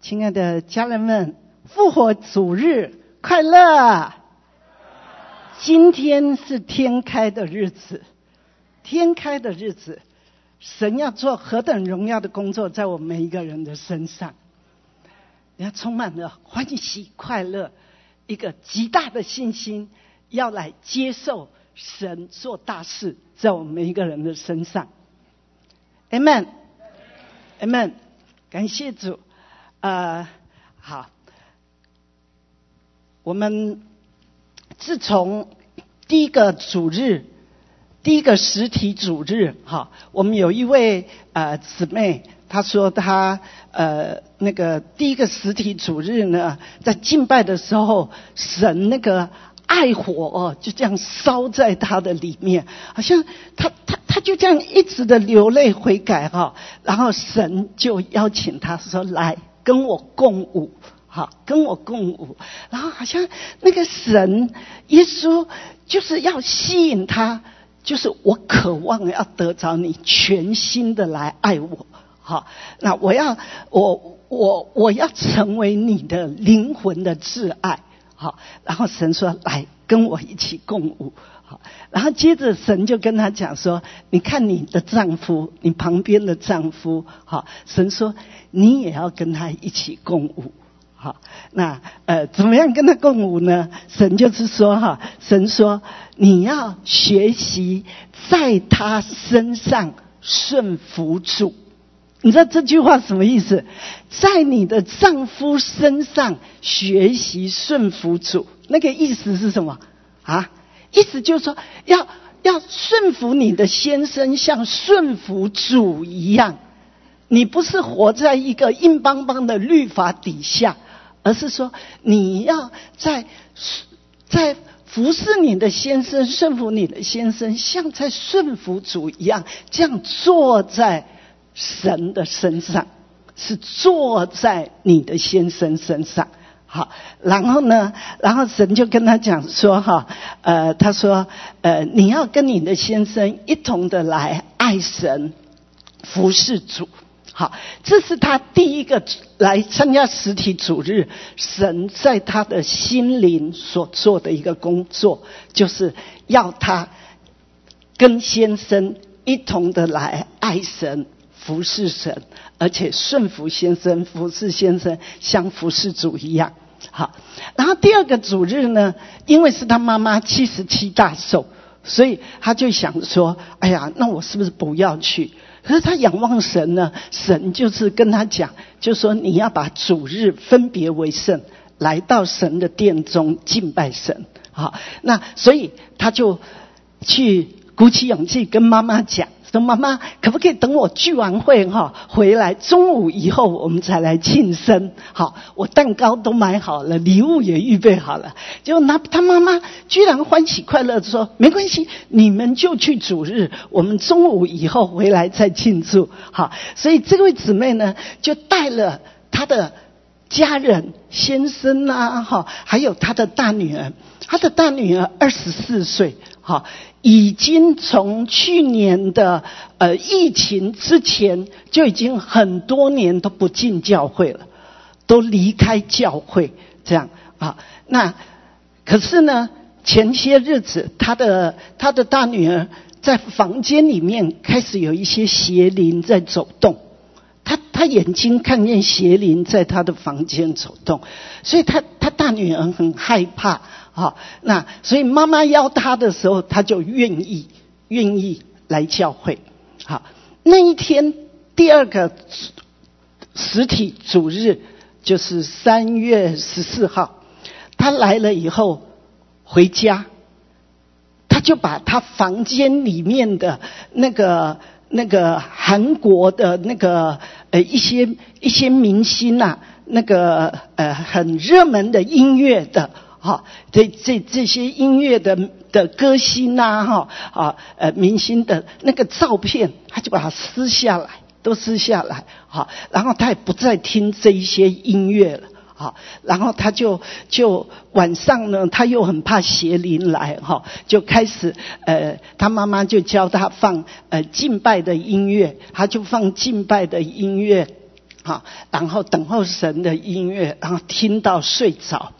亲爱的家人们，复活主日快乐！今天是天开的日子，天开的日子，神要做何等荣耀的工作在我们每一个人的身上，要充满了欢喜快乐，一个极大的信心，要来接受神做大事在我们每一个人的身上。Amen，Amen，感谢主。呃，好，我们自从第一个主日，第一个实体主日，哈，我们有一位呃姊妹，她说她呃那个第一个实体主日呢，在敬拜的时候，神那个爱火哦，就这样烧在她的里面，好像她她她就这样一直的流泪悔改哈，然后神就邀请她说来。跟我共舞，好，跟我共舞，然后好像那个神耶稣就是要吸引他，就是我渴望要得着你全心的来爱我，好，那我要我我我要成为你的灵魂的挚爱，好，然后神说来跟我一起共舞。好，然后接着神就跟他讲说：“你看你的丈夫，你旁边的丈夫，好，神说你也要跟他一起共舞。好，那呃，怎么样跟他共舞呢？神就是说哈，神说你要学习在他身上顺服主。你知道这句话什么意思？在你的丈夫身上学习顺服主，那个意思是什么啊？”意思就是说，要要顺服你的先生，像顺服主一样。你不是活在一个硬邦邦的律法底下，而是说你要在在服侍你的先生，顺服你的先生，像在顺服主一样，这样坐在神的身上，是坐在你的先生身上。好，然后呢？然后神就跟他讲说：“哈，呃，他说，呃，你要跟你的先生一同的来爱神、服侍主。好，这是他第一个来参加实体主日，神在他的心灵所做的一个工作，就是要他跟先生一同的来爱神、服侍神。”而且顺服先生，服侍先生，像服侍主一样。好，然后第二个主日呢，因为是他妈妈七十七大寿，所以他就想说：“哎呀，那我是不是不要去？”可是他仰望神呢，神就是跟他讲，就说：“你要把主日分别为圣，来到神的殿中敬拜神。”好，那所以他就去鼓起勇气跟妈妈讲。说妈妈，可不可以等我聚完会哈回来，中午以后我们才来庆生？好，我蛋糕都买好了，礼物也预备好了。就那他妈妈居然欢喜快乐说：“没关系，你们就去主日，我们中午以后回来再庆祝。”好，所以这位姊妹呢，就带了她的家人、先生啊，哈，还有她的大女儿。她的大女儿二十四岁，哈。已经从去年的呃疫情之前就已经很多年都不进教会了，都离开教会这样啊。那可是呢，前些日子他的他的大女儿在房间里面开始有一些邪灵在走动，他他眼睛看见邪灵在他的房间走动，所以他他大女儿很害怕。好，那所以妈妈邀他的时候，他就愿意愿意来教会。好，那一天第二个实体主日就是三月十四号，他来了以后回家，他就把他房间里面的那个那个韩国的那个呃一些一些明星呐，那个呃很热门的音乐的。哈，这这这些音乐的的歌星呐，哈啊呃明星的那个照片，他就把它撕下来，都撕下来，好，然后他也不再听这一些音乐了，好，然后他就就晚上呢，他又很怕邪灵来，哈，就开始呃，他妈妈就教他放呃敬拜的音乐，他就放敬拜的音乐。哈，然后等候神的音乐，然后听到睡着，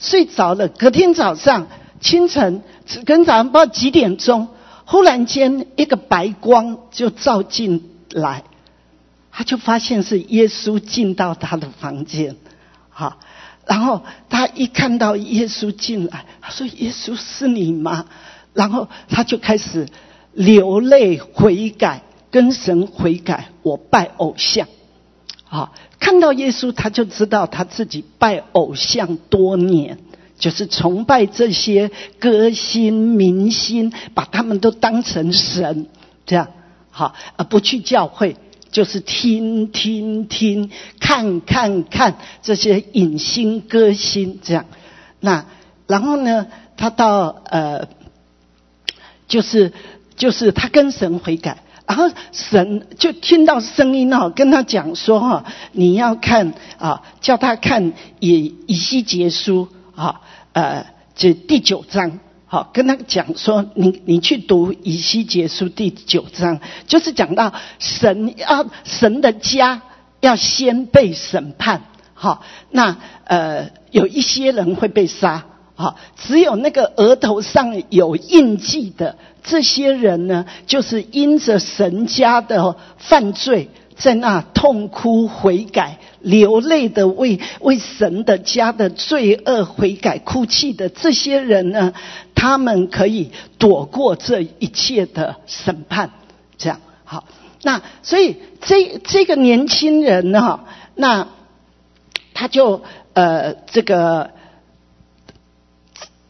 睡着了。隔天早上清晨，跟早上不知道几点钟，忽然间一个白光就照进来，他就发现是耶稣进到他的房间，好，然后他一看到耶稣进来，他说：“耶稣是你吗？”然后他就开始流泪悔改，跟神悔改，我拜偶像。啊，看到耶稣，他就知道他自己拜偶像多年，就是崇拜这些歌星明星，把他们都当成神，这样好，而不去教会，就是听听听，看看看这些影星歌星这样。那然后呢，他到呃，就是就是他跟神悔改。然后神就听到声音哦，跟他讲说哈，你要看啊，叫他看以以西结书啊，呃，这第九章，好，跟他讲说，你你去读以西结书第九章，就是讲到神要神的家要先被审判，好，那呃有一些人会被杀。好，只有那个额头上有印记的这些人呢，就是因着神家的犯罪，在那痛哭悔改、流泪的为为神的家的罪恶悔改哭泣的这些人呢，他们可以躲过这一切的审判。这样好，那所以这这个年轻人呢，那他就呃这个。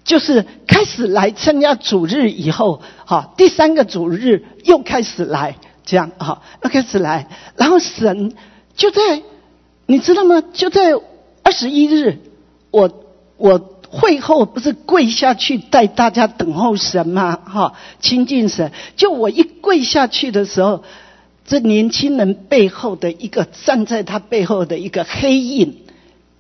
就是开始来参加主日以后，哈，第三个主日又开始来，这样哈，又开始来，然后神就在，你知道吗？就在二十一日，我我会后不是跪下去带大家等候神吗？哈，亲近神。就我一跪下去的时候，这年轻人背后的一个站在他背后的一个黑影，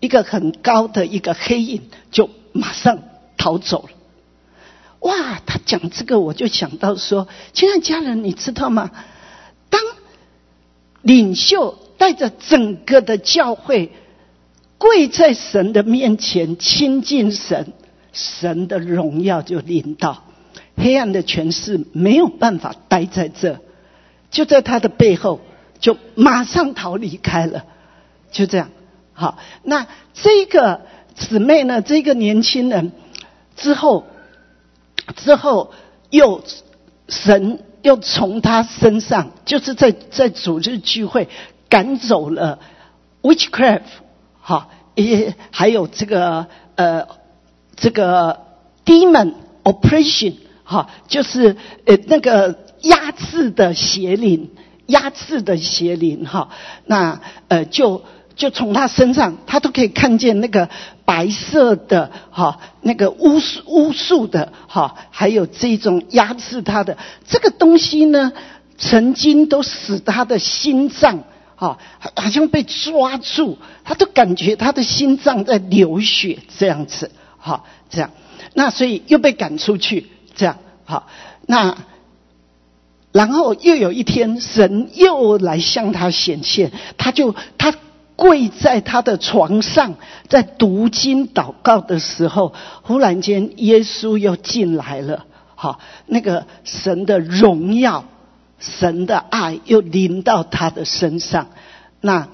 一个很高的一个黑影，就马上。逃走了，哇！他讲这个，我就想到说，亲爱家人，你知道吗？当领袖带着整个的教会跪在神的面前亲近神，神的荣耀就临到，黑暗的权势没有办法待在这，就在他的背后，就马上逃离开了，就这样。好，那这个姊妹呢？这个年轻人。之后，之后又神又从他身上，就是在在组织聚会赶走了 witchcraft，哈，也还有这个呃这个 demon oppression，哈，就是呃那个压制的邪灵，压制的邪灵，哈，那呃就。就从他身上，他都可以看见那个白色的哈，那个巫术巫术的哈，还有这种压制他的这个东西呢，曾经都使他的心脏哈，好像被抓住，他都感觉他的心脏在流血这样子，哈，这样，那所以又被赶出去，这样，好，那然后又有一天，神又来向他显现，他就他。跪在他的床上，在读经祷告的时候，忽然间耶稣又进来了。好，那个神的荣耀、神的爱又临到他的身上。那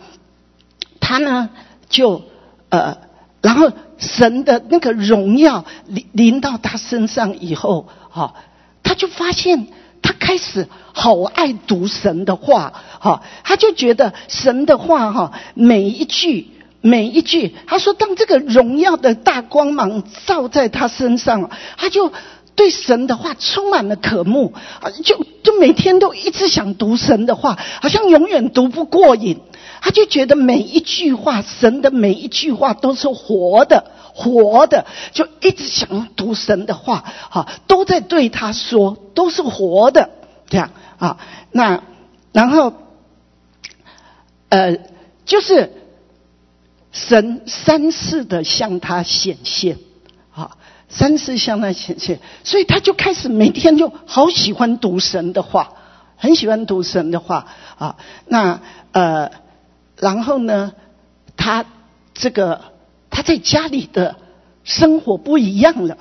他呢，就呃，然后神的那个荣耀临临到他身上以后，哈，他就发现。他开始好爱读神的话，哈，他就觉得神的话，哈，每一句每一句，他说，当这个荣耀的大光芒照在他身上，他就对神的话充满了渴慕，啊，就就每天都一直想读神的话，好像永远读不过瘾。他就觉得每一句话，神的每一句话都是活的。活的就一直想读神的话，哈，都在对他说，都是活的，这样啊。那然后，呃，就是神三次的向他显现，啊，三次向他显现，所以他就开始每天就好喜欢读神的话，很喜欢读神的话啊。那呃，然后呢，他这个他在家里的生活不一样了。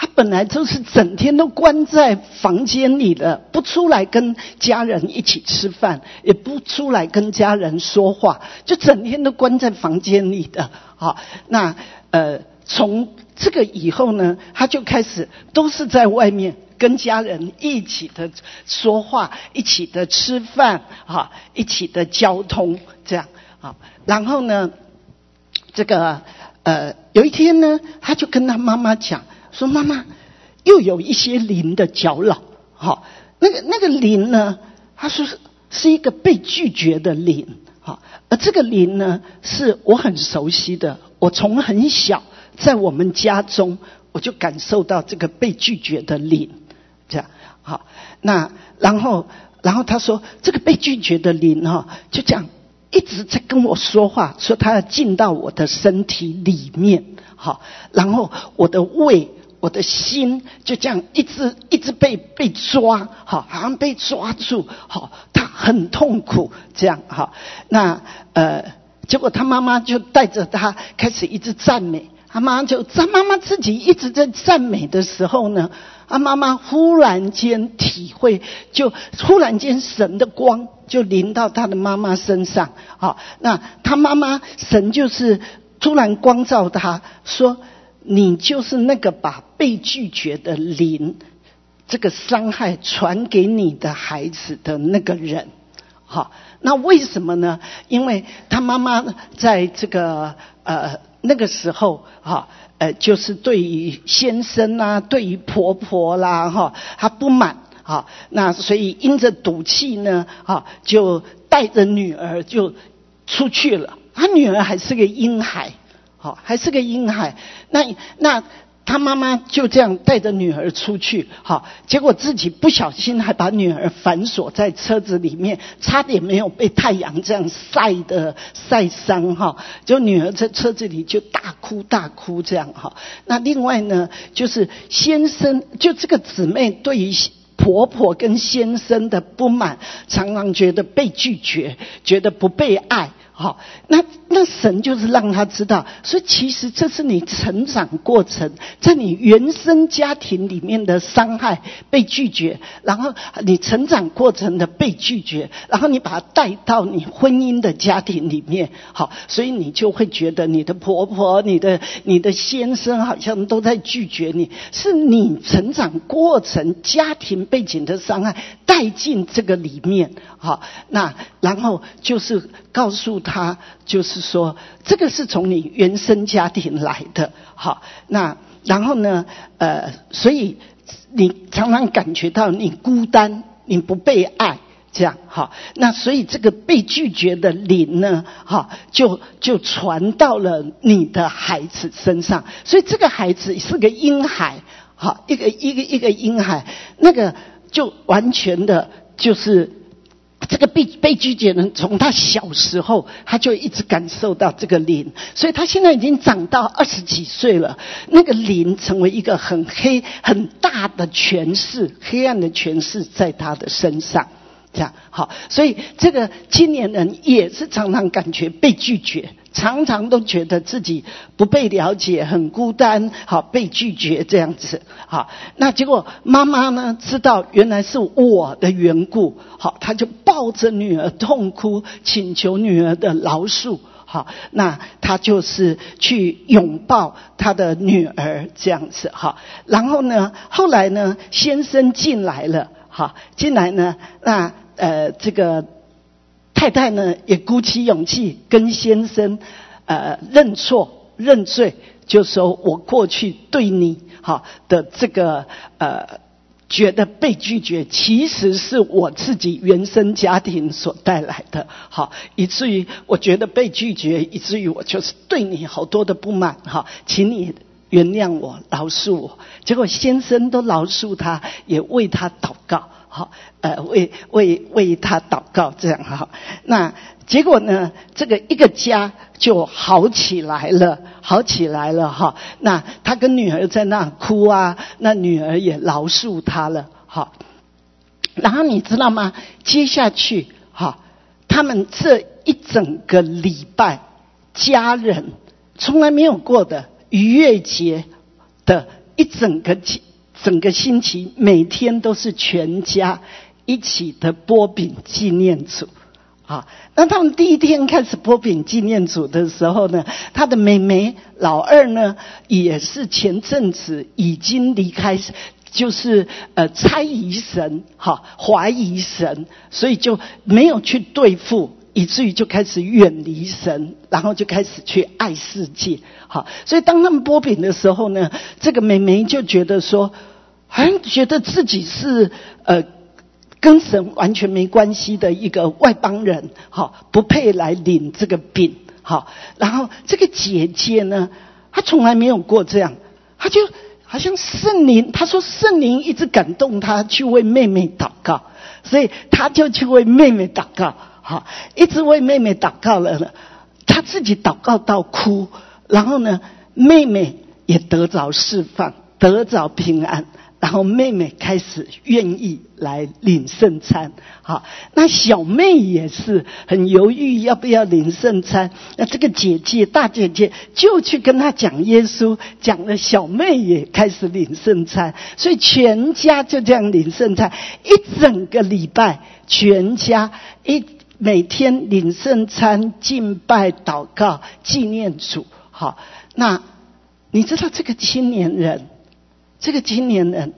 他本来就是整天都关在房间里的，不出来跟家人一起吃饭，也不出来跟家人说话，就整天都关在房间里的。好，那呃，从这个以后呢，他就开始都是在外面跟家人一起的说话，一起的吃饭，哈，一起的交通这样。好，然后呢，这个呃，有一天呢，他就跟他妈妈讲。说妈妈，又有一些灵的搅扰，好，那个那个灵呢？他说是是一个被拒绝的灵，好，而这个灵呢，是我很熟悉的。我从很小在我们家中，我就感受到这个被拒绝的灵，这样好。那然后然后他说，这个被拒绝的灵哈，就这样一直在跟我说话，说他要进到我的身体里面，好，然后我的胃。我的心就这样一直一直被被抓，好，好像被抓住，好，他很痛苦，这样哈。那呃，结果他妈妈就带着他开始一直赞美，他妈就他妈妈自己一直在赞美的时候呢，他妈妈忽然间体会，就忽然间神的光就临到他的妈妈身上，好，那他妈妈神就是突然光照他说。你就是那个把被拒绝的灵，这个伤害传给你的孩子的那个人，好，那为什么呢？因为他妈妈在这个呃那个时候，哈，呃，就是对于先生啊，对于婆婆啦，哈，她不满，哈，那所以因着赌气呢，哈，就带着女儿就出去了。他女儿还是个婴孩。好，还是个婴孩，那那他妈妈就这样带着女儿出去，好，结果自己不小心还把女儿反锁在车子里面，差点没有被太阳这样晒的晒伤哈，就女儿在车子里就大哭大哭这样哈。那另外呢，就是先生，就这个姊妹对于婆婆跟先生的不满，常常觉得被拒绝，觉得不被爱。好，那那神就是让他知道，所以其实这是你成长过程，在你原生家庭里面的伤害被拒绝，然后你成长过程的被拒绝，然后你把它带到你婚姻的家庭里面，好，所以你就会觉得你的婆婆、你的你的先生好像都在拒绝你，是你成长过程家庭背景的伤害带进这个里面，好，那然后就是告诉。他就是说，这个是从你原生家庭来的，好，那然后呢，呃，所以你常常感觉到你孤单，你不被爱，这样，好，那所以这个被拒绝的灵呢，好，就就传到了你的孩子身上，所以这个孩子是个婴孩，好，一个一个一个婴孩，那个就完全的就是。这个被被拒绝人，从他小时候他就一直感受到这个灵，所以他现在已经长到二十几岁了。那个灵成为一个很黑、很大的权势，黑暗的权势在他的身上。这样好，所以这个青年人也是常常感觉被拒绝。常常都觉得自己不被了解，很孤单，好被拒绝这样子，好，那结果妈妈呢知道原来是我的缘故，好，他就抱着女儿痛哭，请求女儿的饶恕，好，那他就是去拥抱他的女儿这样子，好，然后呢，后来呢，先生进来了，好，进来呢，那呃这个。太太呢也鼓起勇气跟先生呃认错认罪，就说我过去对你哈的这个呃觉得被拒绝，其实是我自己原生家庭所带来的，好以至于我觉得被拒绝，以至于我就是对你好多的不满，哈，请你原谅我饶恕我。结果先生都饶恕他，也为他祷告。好，呃，为为为他祷告，这样哈。那结果呢？这个一个家就好起来了，好起来了哈。那他跟女儿在那哭啊，那女儿也饶恕他了，哈。然后你知道吗？接下去哈，他们这一整个礼拜，家人从来没有过的逾越节的一整个节整个星期，每天都是全家一起的剥饼纪念组。啊，那他们第一天开始剥饼纪念组的时候呢，他的妹妹老二呢，也是前阵子已经离开，就是呃猜疑神，哈怀疑神，所以就没有去对付，以至于就开始远离神，然后就开始去爱世界，好，所以当他们剥饼的时候呢，这个妹妹就觉得说，好像觉得自己是呃。跟神完全没关系的一个外邦人，好不配来领这个饼，好。然后这个姐姐呢，她从来没有过这样，她就好像圣灵，她说圣灵一直感动她去为妹妹祷告，所以她就去为妹妹祷告，好，一直为妹妹祷告了呢。她自己祷告到哭，然后呢，妹妹也得着释放，得着平安。然后妹妹开始愿意来领圣餐，好，那小妹也是很犹豫要不要领圣餐。那这个姐姐大姐姐就去跟她讲耶稣，讲了小妹也开始领圣餐，所以全家就这样领圣餐，一整个礼拜，全家一每天领圣餐、敬拜、祷告、纪念主。好，那你知道这个青年人？这个青年人，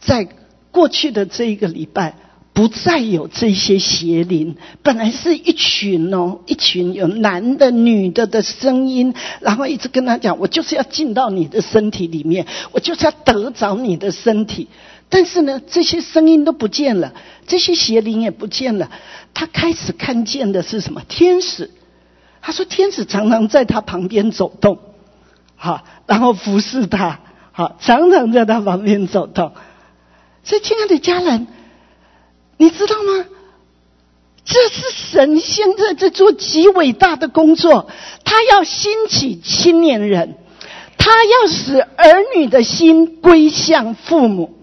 在过去的这一个礼拜，不再有这些邪灵。本来是一群哦，一群有男的、女的的声音，然后一直跟他讲：“我就是要进到你的身体里面，我就是要得着你的身体。”但是呢，这些声音都不见了，这些邪灵也不见了。他开始看见的是什么？天使。他说：“天使常常在他旁边走动，好，然后服侍他。”好，常常在他旁边走动。所以，亲爱的家人，你知道吗？这是神现在在做极伟大的工作。他要兴起青年人，他要使儿女的心归向父母，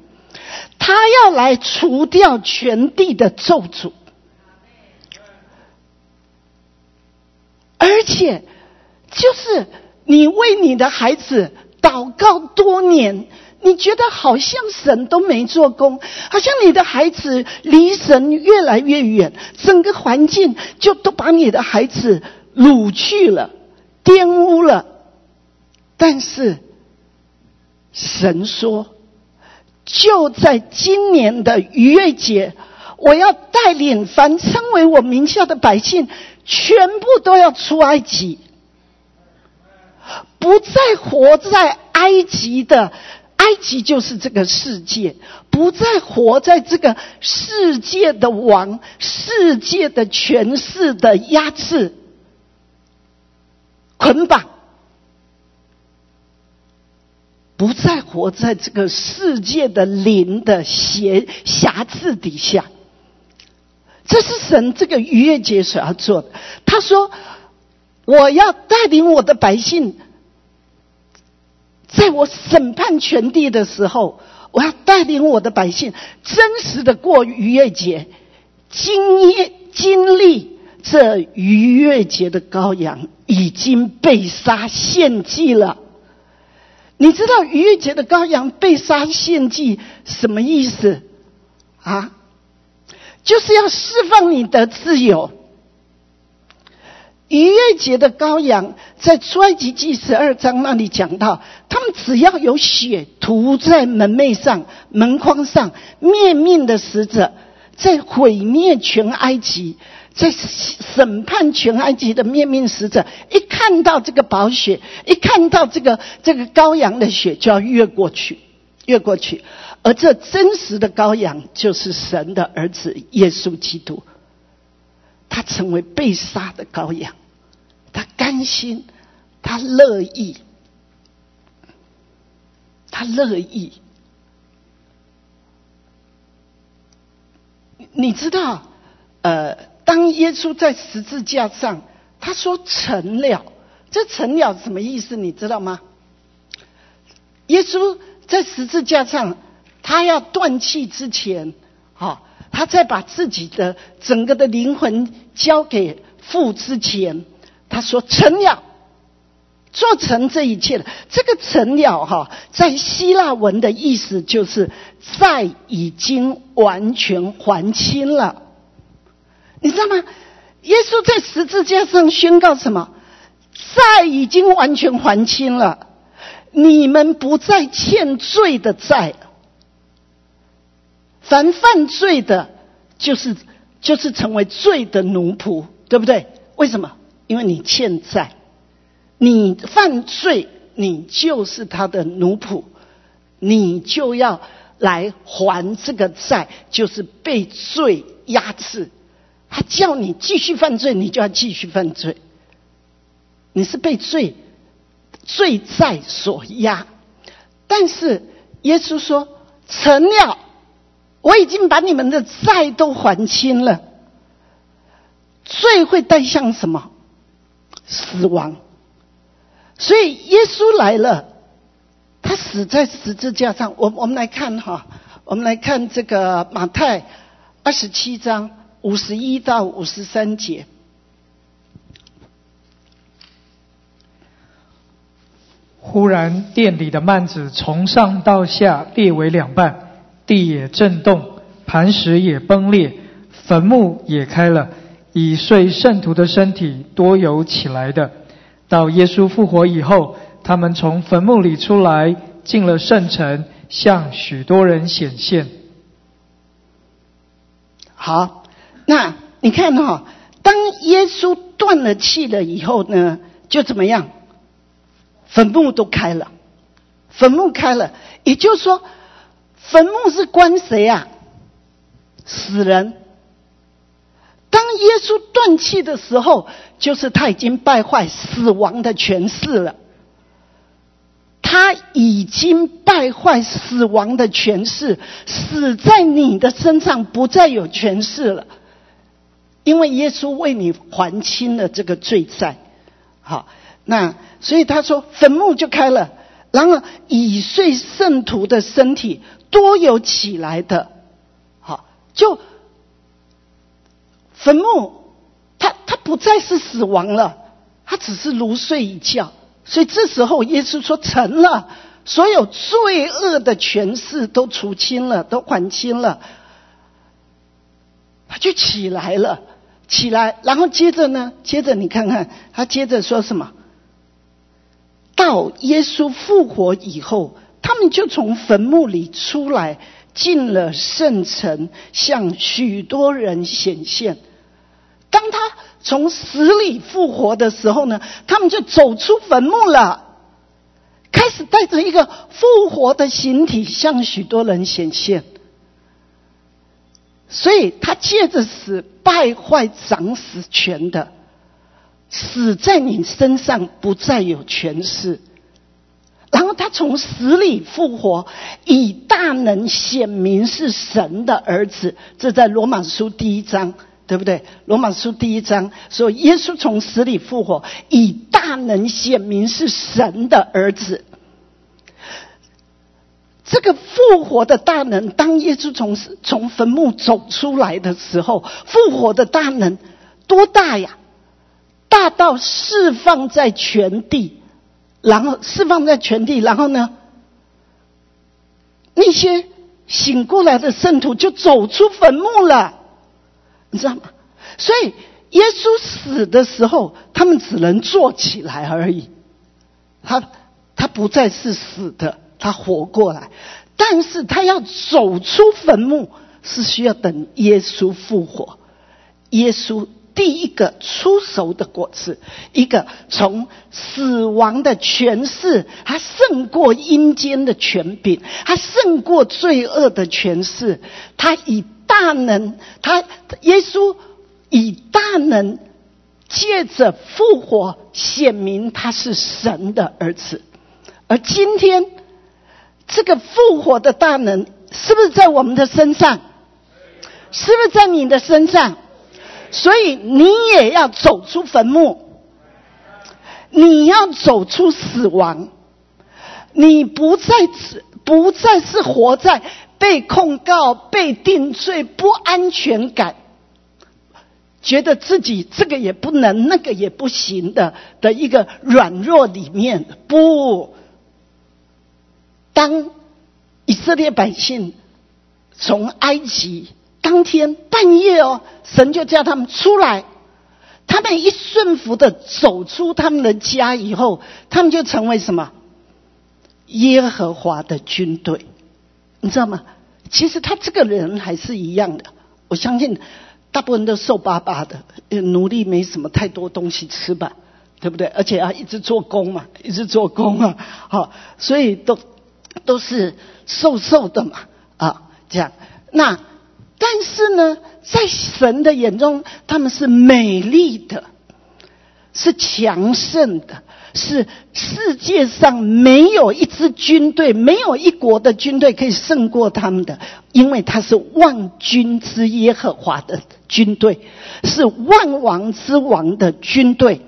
他要来除掉全地的咒诅，而且就是你为你的孩子。祷告多年，你觉得好像神都没做工，好像你的孩子离神越来越远，整个环境就都把你的孩子掳去了、玷污了。但是神说，就在今年的逾越节，我要带领凡称为我名下的百姓，全部都要出埃及。不再活在埃及的，埃及就是这个世界；不再活在这个世界的王、世界的权势的压制、捆绑；不再活在这个世界的灵的挟辖制底下。这是神这个逾越节所要做的。他说：“我要带领我的百姓。”在我审判全地的时候，我要带领我的百姓真实的过逾越节，经验经历这逾越节的羔羊已经被杀献祭了。你知道逾越节的羔羊被杀献祭什么意思啊？就是要释放你的自由。逾越节的羔羊，在出埃及记十二章那里讲到，他们只要有血涂在门楣上、门框上，灭命的使者在毁灭全埃及，在审判全埃及的灭命使者，一看到这个宝血，一看到这个这个羔羊的血，就要越过去，越过去。而这真实的羔羊，就是神的儿子耶稣基督，他成为被杀的羔羊。他甘心，他乐意，他乐意。你知道，呃，当耶稣在十字架上，他说成了，这成了什么意思？你知道吗？耶稣在十字架上，他要断气之前，哈，他。他在把自己的整个的灵魂交给父之前，他说成了，做成这一切的。这个成了哈，在希腊文的意思就是在已经完全还清了。你知道吗？耶稣在十字架上宣告什么？债已经完全还清了，你们不再欠罪的债。凡犯罪的，就是就是成为罪的奴仆，对不对？为什么？因为你欠债，你犯罪，你就是他的奴仆，你就要来还这个债，就是被罪压制。他叫你继续犯罪，你就要继续犯罪。你是被罪罪债所压，但是耶稣说成了。我已经把你们的债都还清了，罪会带向什么？死亡。所以耶稣来了，他死在十字架上。我我们来看哈，我们来看这个马太二十七章五十一到五十三节。忽然，店里的幔子从上到下裂为两半。地也震动，磐石也崩裂，坟墓也开了，以睡圣徒的身体多有起来的。到耶稣复活以后，他们从坟墓里出来，进了圣城，向许多人显现。好，那你看哈，当耶稣断了气了以后呢，就怎么样？坟墓都开了，坟墓开了，也就是说。坟墓是关谁啊？死人。当耶稣断气的时候，就是他已经败坏死亡的权势了。他已经败坏死亡的权势，死在你的身上不再有权势了，因为耶稣为你还清了这个罪债。好，那所以他说坟墓就开了，然后已睡圣徒的身体。多有起来的，好，就坟墓，他他不再是死亡了，他只是如睡一觉。所以这时候耶稣说成了，所有罪恶的权势都除清了，都还清了，他就起来了，起来，然后接着呢，接着你看看他接着说什么？到耶稣复活以后。他们就从坟墓里出来，进了圣城，向许多人显现。当他从死里复活的时候呢，他们就走出坟墓了，开始带着一个复活的形体向许多人显现。所以他借着死败坏掌死权的，死在你身上不再有权势。然后他从死里复活，以大能显明是神的儿子。这在罗马书第一章，对不对？罗马书第一章说，耶稣从死里复活，以大能显明是神的儿子。这个复活的大能，当耶稣从从坟墓走出来的时候，复活的大能多大呀？大到释放在全地。然后释放在全地，然后呢，那些醒过来的圣徒就走出坟墓了，你知道吗？所以耶稣死的时候，他们只能坐起来而已，他他不再是死的，他活过来，但是他要走出坟墓，是需要等耶稣复活，耶稣。第一个出熟的果子，一个从死亡的权势，他胜过阴间的权柄，他胜过罪恶的权势，他以大能，他耶稣以大能借着复活显明他是神的儿子。而今天这个复活的大能，是不是在我们的身上？是不是在你的身上？所以你也要走出坟墓，你要走出死亡，你不再不再是活在被控告、被定罪，不安全感，觉得自己这个也不能，那个也不行的的一个软弱里面，不，当以色列百姓从埃及当天半夜哦，神就叫他们出来。他们一顺服的走出他们的家以后，他们就成为什么？耶和华的军队，你知道吗？其实他这个人还是一样的。我相信大部分都瘦巴巴的，奴隶没什么太多东西吃吧，对不对？而且要一直做工嘛，一直做工啊，好，所以都都是瘦瘦的嘛，啊，这样。那但是呢？在神的眼中，他们是美丽的，是强盛的，是世界上没有一支军队，没有一国的军队可以胜过他们的，因为他是万军之耶和华的军队，是万王之王的军队。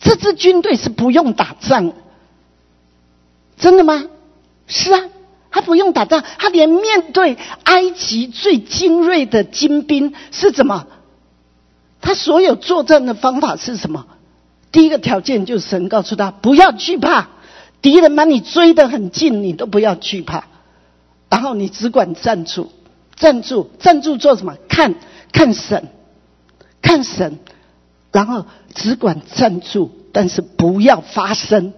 这支军队是不用打仗，真的吗？是啊。他不用打仗，他连面对埃及最精锐的精兵是怎么？他所有作战的方法是什么？第一个条件就是神告诉他不要惧怕，敌人把你追得很近，你都不要惧怕，然后你只管站住，站住，站住做什么？看看神，看神，然后只管站住，但是不要发声。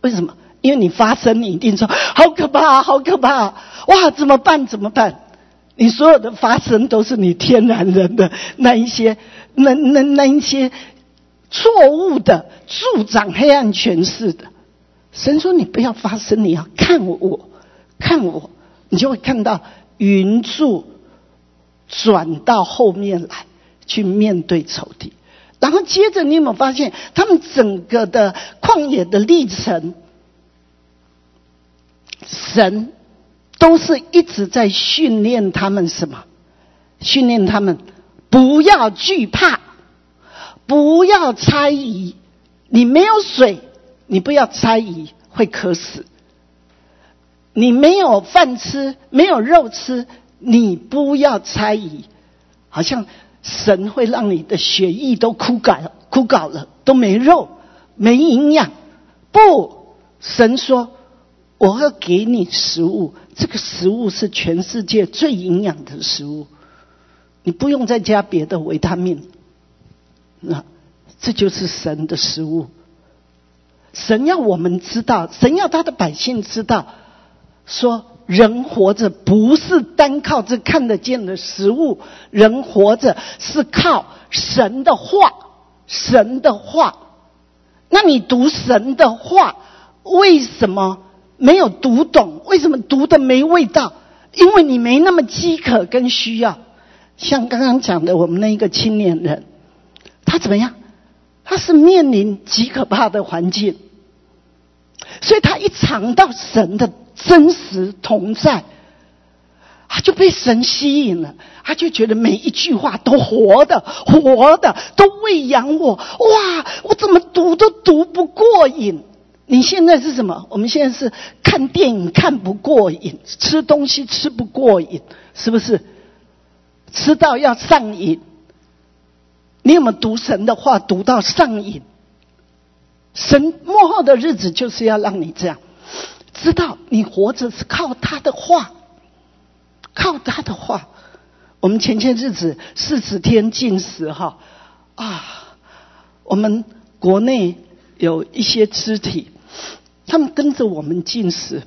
为什么？因为你发声，你一定说好可怕，好可怕！哇，怎么办？怎么办？你所有的发声都是你天然人的那一些、那那那一些错误的助长黑暗权势的。神说：“你不要发声，你要看我，看我，你就会看到云柱转到后面来，去面对仇敌。然后接着，你有没有发现他们整个的旷野的历程？”神都是一直在训练他们什么？训练他们不要惧怕，不要猜疑。你没有水，你不要猜疑会渴死；你没有饭吃，没有肉吃，你不要猜疑。好像神会让你的血液都枯干、枯槁了，都没肉、没营养。不，神说。我要给你食物，这个食物是全世界最营养的食物，你不用再加别的维他命，那这就是神的食物。神要我们知道，神要他的百姓知道，说人活着不是单靠这看得见的食物，人活着是靠神的话，神的话。那你读神的话，为什么？没有读懂，为什么读的没味道？因为你没那么饥渴跟需要。像刚刚讲的，我们那一个青年人，他怎么样？他是面临极可怕的环境，所以他一尝到神的真实同在，他就被神吸引了，他就觉得每一句话都活的，活的都喂养我。哇，我怎么读都读不过瘾。你现在是什么？我们现在是看电影看不过瘾，吃东西吃不过瘾，是不是？吃到要上瘾。你有没有读神的话读到上瘾？神幕后的日子就是要让你这样，知道你活着是靠他的话，靠他的话。我们前些日子四十天禁食哈啊，我们国内有一些肢体。他们跟着我们进食，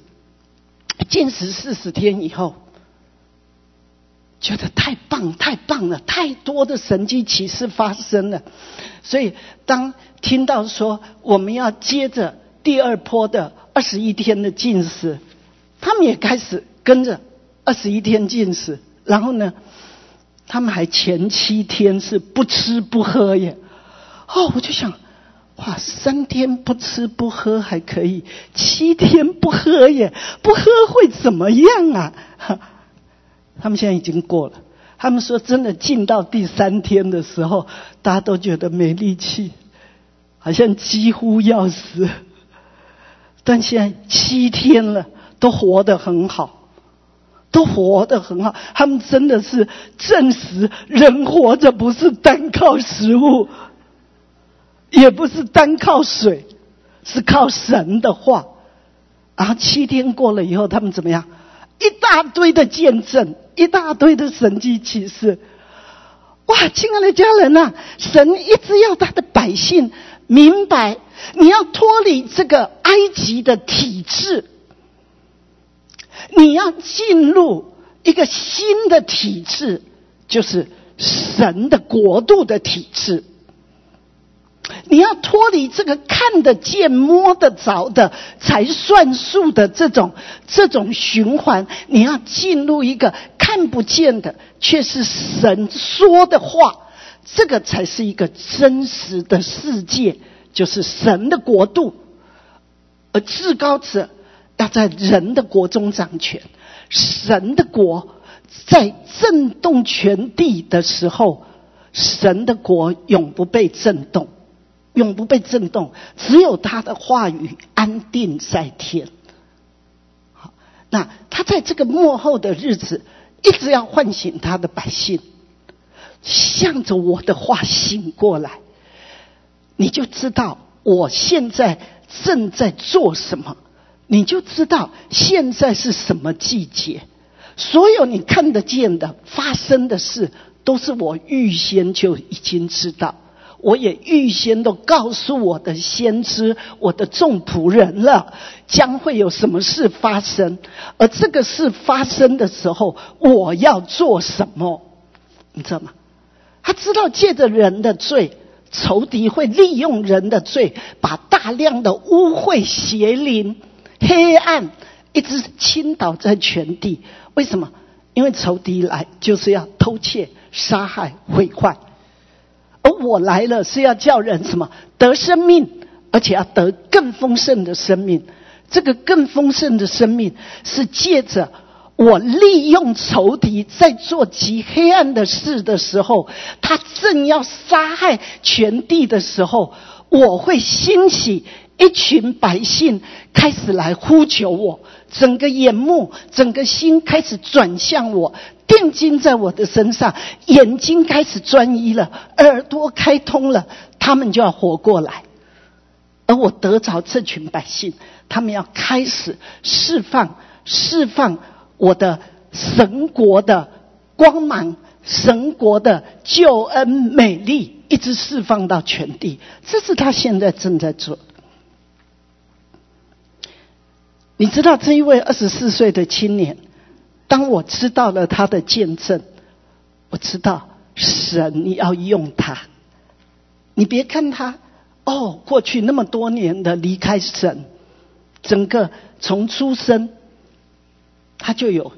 进食四十天以后，觉得太棒太棒了，太多的神迹奇事发生了。所以当听到说我们要接着第二波的二十一天的进食，他们也开始跟着二十一天进食。然后呢，他们还前七天是不吃不喝耶。哦，我就想。哇，三天不吃不喝还可以，七天不喝耶，不喝会怎么样啊？哈他们现在已经过了。他们说，真的进到第三天的时候，大家都觉得没力气，好像几乎要死。但现在七天了，都活得很好，都活得很好。他们真的是证实，人活着不是单靠食物，也不是单靠水，是靠神的话。然后七天过了以后，他们怎么样？一大堆的见证，一大堆的神迹启示。哇，亲爱的家人呐，神一直要他的百姓明白，你要脱离这个埃及的体制，你要进入一个新的体制，就是神的国度的体制。你要脱离这个看得见、摸得着的才算数的这种这种循环，你要进入一个看不见的却是神说的话，这个才是一个真实的世界，就是神的国度。而至高者要在人的国中掌权，神的国在震动全地的时候，神的国永不被震动。永不被震动，只有他的话语安定在天。好，那他在这个幕后的日子，一直要唤醒他的百姓，向着我的话醒过来，你就知道我现在正在做什么，你就知道现在是什么季节，所有你看得见的发生的事，都是我预先就已经知道。我也预先都告诉我的先知、我的众仆人了，将会有什么事发生。而这个事发生的时候，我要做什么？你知道吗？他知道借着人的罪，仇敌会利用人的罪，把大量的污秽、邪灵、黑暗一直倾倒在全地。为什么？因为仇敌来就是要偷窃、杀害、毁坏。而我来了是要叫人什么得生命，而且要得更丰盛的生命。这个更丰盛的生命是借着我利用仇敌在做极黑暗的事的时候，他正要杀害全地的时候，我会兴起一群百姓开始来呼求我，整个眼目、整个心开始转向我。定睛在我的身上，眼睛开始专一了，耳朵开通了，他们就要活过来。而我得着这群百姓，他们要开始释放、释放我的神国的光芒、神国的救恩美丽，一直释放到全地。这是他现在正在做。你知道这一位二十四岁的青年？当我知道了他的见证，我知道神你要用他。你别看他哦，过去那么多年的离开神，整个从出生他就有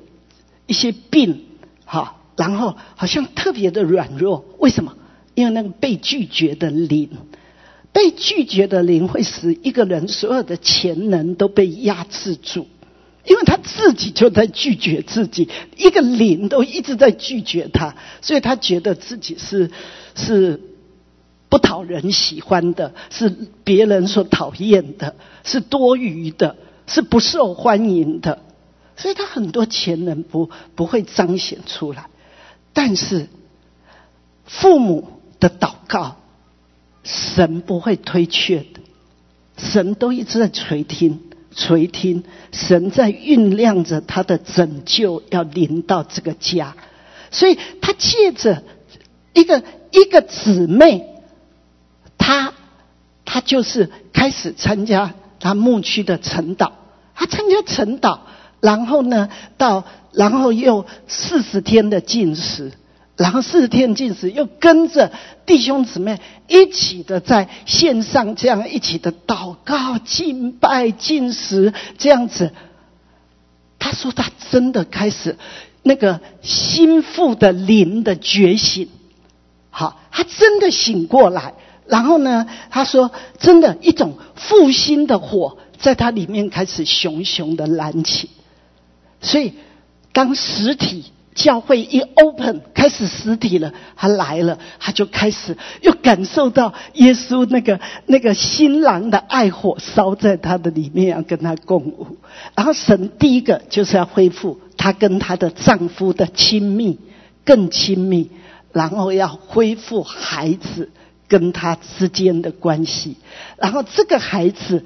一些病，哈，然后好像特别的软弱。为什么？因为那个被拒绝的灵，被拒绝的灵会使一个人所有的潜能都被压制住。因为他自己就在拒绝自己，一个灵都一直在拒绝他，所以他觉得自己是是不讨人喜欢的，是别人所讨厌的，是多余的，是不受欢迎的，所以他很多潜能不不会彰显出来。但是父母的祷告，神不会推却的，神都一直在垂听。垂听，神在酝酿着他的拯救要临到这个家，所以他借着一个一个姊妹，他他就是开始参加他牧区的晨祷，他参加晨祷，然后呢，到然后又四十天的进食。然后四天进食，又跟着弟兄姊妹一起的在线上这样一起的祷告、敬拜、进食这样子。他说他真的开始那个心腹的灵的觉醒，好，他真的醒过来。然后呢，他说真的一种复兴的火在他里面开始熊熊的燃起。所以当实体。教会一 open 开始实体了，他来了，他就开始又感受到耶稣那个那个新郎的爱火烧在他的里面，要跟他共舞。然后神第一个就是要恢复。她跟她的丈夫的亲密更亲密，然后要恢复孩子跟她之间的关系，然后这个孩子，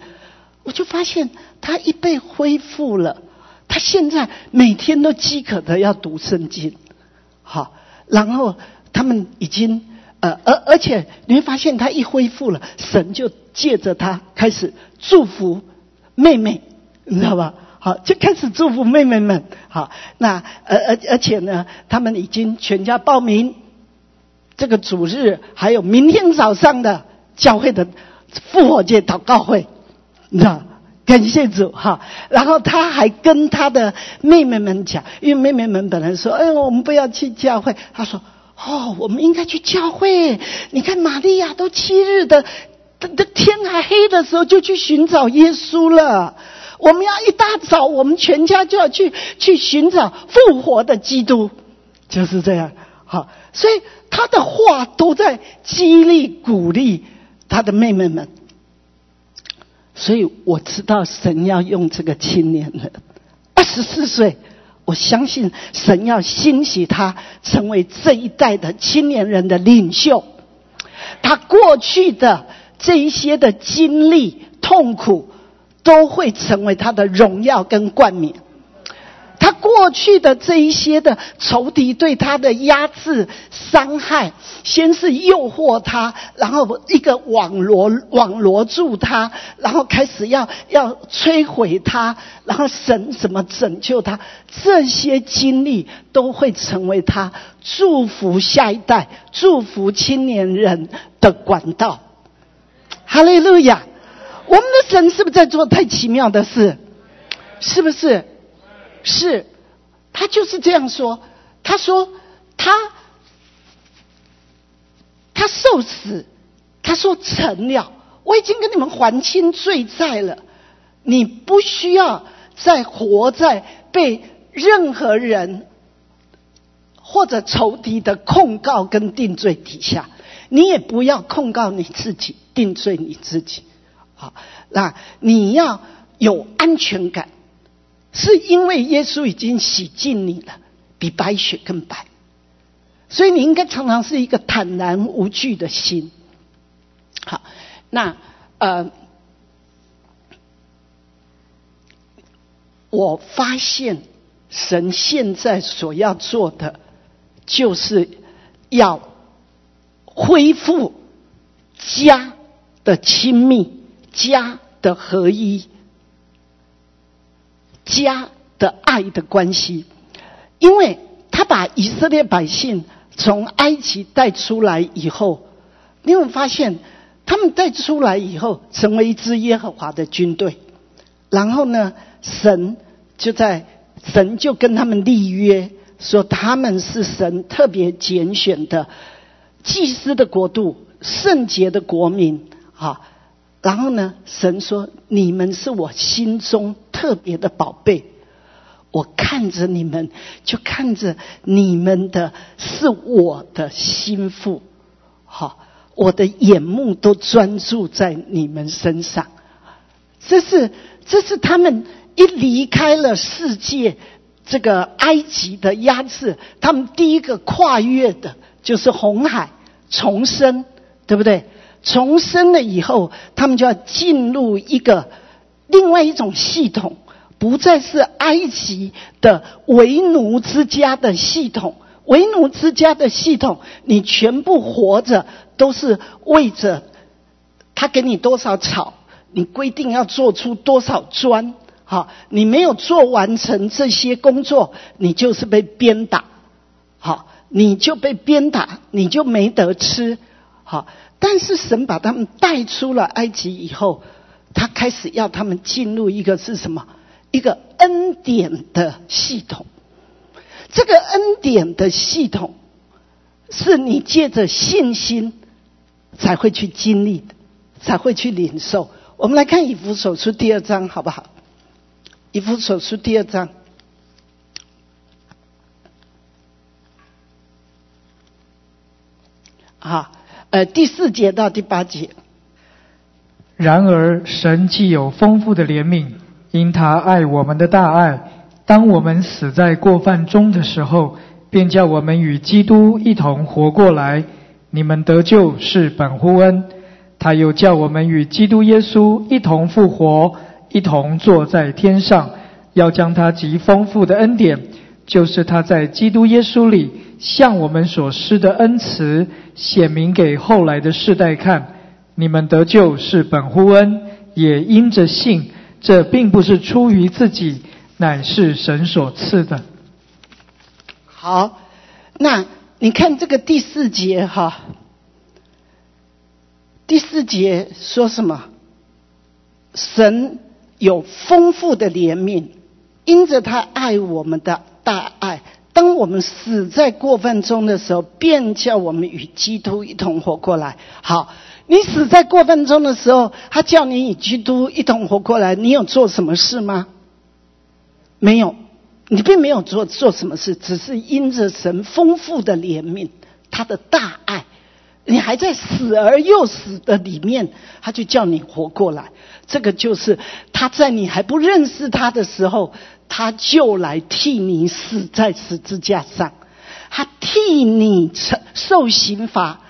我就发现他一被恢复了，他现在每天都饥渴的要读圣经，好，然后他们已经。呃，而而且你会发现，他一恢复了，神就借着他开始祝福妹妹，你知道吧？好，就开始祝福妹妹们。好，那而而而且呢，他们已经全家报名这个主日，还有明天早上的教会的复活节祷告会，你知道？感谢主哈。然后他还跟他的妹妹们讲，因为妹妹们本来说：“哎，我们不要去教会。”他说。哦，我们应该去教会。你看，玛利亚都七日的，的天还黑的时候就去寻找耶稣了。我们要一大早，我们全家就要去去寻找复活的基督，就是这样。好，所以他的话都在激励、鼓励他的妹妹们。所以我知道神要用这个青年人，二十四岁。我相信神要兴起他，成为这一代的青年人的领袖。他过去的这一些的经历、痛苦，都会成为他的荣耀跟冠冕。过去的这一些的仇敌对他的压制、伤害，先是诱惑他，然后一个网罗网罗住他，然后开始要要摧毁他，然后神怎么拯救他？这些经历都会成为他祝福下一代、祝福青年人的管道。哈利路亚！我们的神是不是在做太奇妙的事？是不是？是，他就是这样说。他说他他受死，他说成了，我已经跟你们还清罪债了。你不需要再活在被任何人或者仇敌的控告跟定罪底下，你也不要控告你自己，定罪你自己。好，那你要有安全感。是因为耶稣已经洗净你了，比白雪更白，所以你应该常常是一个坦然无惧的心。好，那呃，我发现神现在所要做的，就是要恢复家的亲密，家的合一。家的爱的关系，因为他把以色列百姓从埃及带出来以后，你有发现他们带出来以后，成为一支耶和华的军队。然后呢，神就在神就跟他们立约，说他们是神特别拣选的祭司的国度，圣洁的国民。啊。然后呢，神说：“你们是我心中特别的宝贝，我看着你们，就看着你们的是我的心腹，好，我的眼目都专注在你们身上。这是，这是他们一离开了世界这个埃及的压制，他们第一个跨越的就是红海重生，对不对？”重生了以后，他们就要进入一个另外一种系统，不再是埃及的为奴之家的系统。为奴之家的系统，你全部活着都是为着他给你多少草，你规定要做出多少砖。好，你没有做完成这些工作，你就是被鞭打。好，你就被鞭打，你就没得吃。好。但是神把他们带出了埃及以后，他开始要他们进入一个是什么？一个恩典的系统。这个恩典的系统，是你借着信心才会去经历的，才会去领受。我们来看以弗所书第二章，好不好？以弗所书第二章，好。呃，第四节到第八节。然而，神既有丰富的怜悯，因他爱我们的大爱，当我们死在过犯中的时候，便叫我们与基督一同活过来。你们得救是本乎恩。他又叫我们与基督耶稣一同复活，一同坐在天上，要将他极丰富的恩典，就是他在基督耶稣里向我们所施的恩慈，显明给后来的世代看。你们得救是本乎恩，也因着信。这并不是出于自己，乃是神所赐的。好，那你看这个第四节哈。第四节说什么？神有丰富的怜悯，因着他爱我们的大爱，当我们死在过犯中的时候，便叫我们与基督一同活过来。好，你死在过分中的时候，他叫你与基督一同活过来，你有做什么事吗？没有，你并没有做做什么事，只是因着神丰富的怜悯，他的大爱。你还在死而又死的里面，他就叫你活过来。这个就是他在你还不认识他的时候，他就来替你死在十字架上，他替你受受刑罚，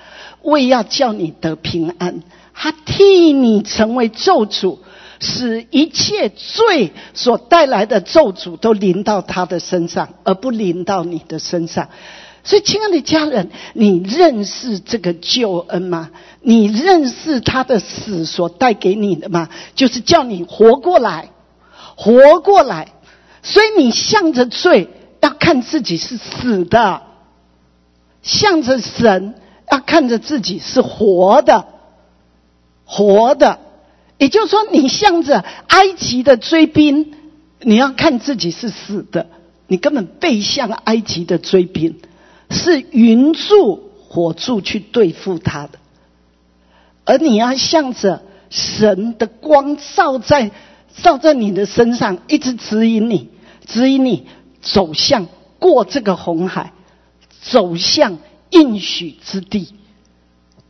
为要叫你得平安。他替你成为咒诅，使一切罪所带来的咒诅都临到他的身上，而不临到你的身上。所以，亲爱的家人，你认识这个救恩吗？你认识他的死所带给你的吗？就是叫你活过来，活过来。所以，你向着罪要看自己是死的，向着神要看着自己是活的，活的。也就是说，你向着埃及的追兵，你要看自己是死的，你根本背向埃及的追兵。是云柱火柱去对付他的，而你要向着神的光照在照在你的身上，一直指引你，指引你走向过这个红海，走向应许之地，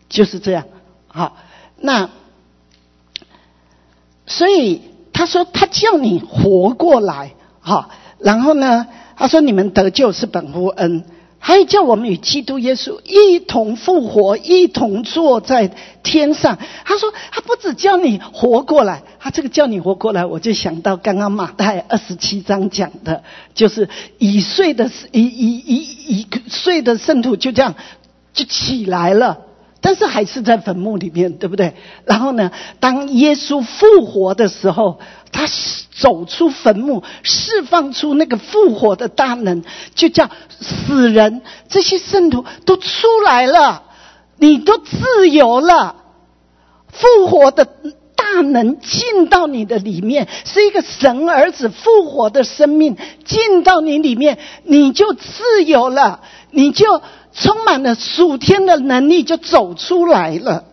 就是这样。好，那所以他说他叫你活过来，好，然后呢，他说你们得救是本乎恩。还叫我们与基督耶稣一同复活，一同坐在天上。他说，他不止叫你活过来，他这个叫你活过来，我就想到刚刚马太二十七章讲的，就是已睡的已已已已睡的圣徒就这样就起来了。但是还是在坟墓里面，对不对？然后呢，当耶稣复活的时候，他走出坟墓，释放出那个复活的大能，就叫死人这些圣徒都出来了，你都自由了。复活的大能进到你的里面，是一个神儿子复活的生命进到你里面，你就自由了，你就。充满了属天的能力，就走出来了。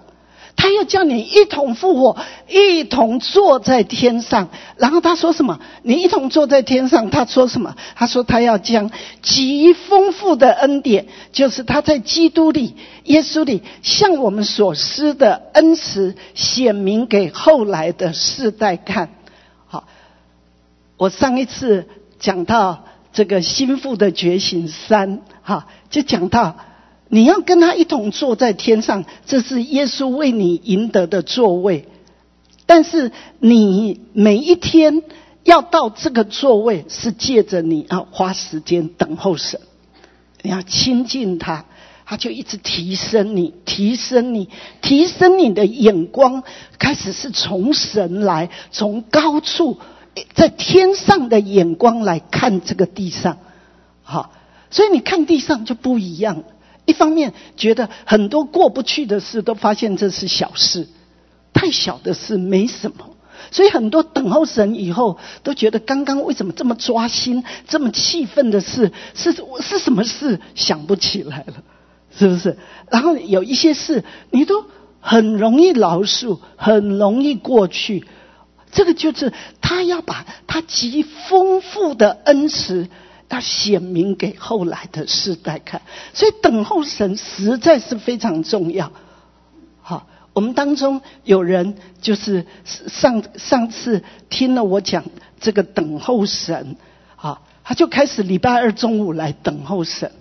他又叫你一同复活，一同坐在天上。然后他说什么？你一同坐在天上。他说什么？他说他要将极丰富的恩典，就是他在基督里、耶稣里向我们所施的恩慈，显明给后来的世代看。好，我上一次讲到这个心腹的觉醒三。哈，就讲到你要跟他一同坐在天上，这是耶稣为你赢得的座位。但是你每一天要到这个座位，是借着你要花时间等候神，你要亲近他，他就一直提升你，提升你，提升你的眼光，开始是从神来，从高处在天上的眼光来看这个地上，好。所以你看地上就不一样，一方面觉得很多过不去的事，都发现这是小事，太小的事没什么。所以很多等候神以后，都觉得刚刚为什么这么抓心、这么气愤的事，是是什么事？想不起来了，是不是？然后有一些事，你都很容易饶恕，很容易过去。这个就是他要把他极丰富的恩慈。他显明给后来的世代看，所以等候神实在是非常重要。好，我们当中有人就是上上次听了我讲这个等候神，啊，他就开始礼拜二中午来等候神。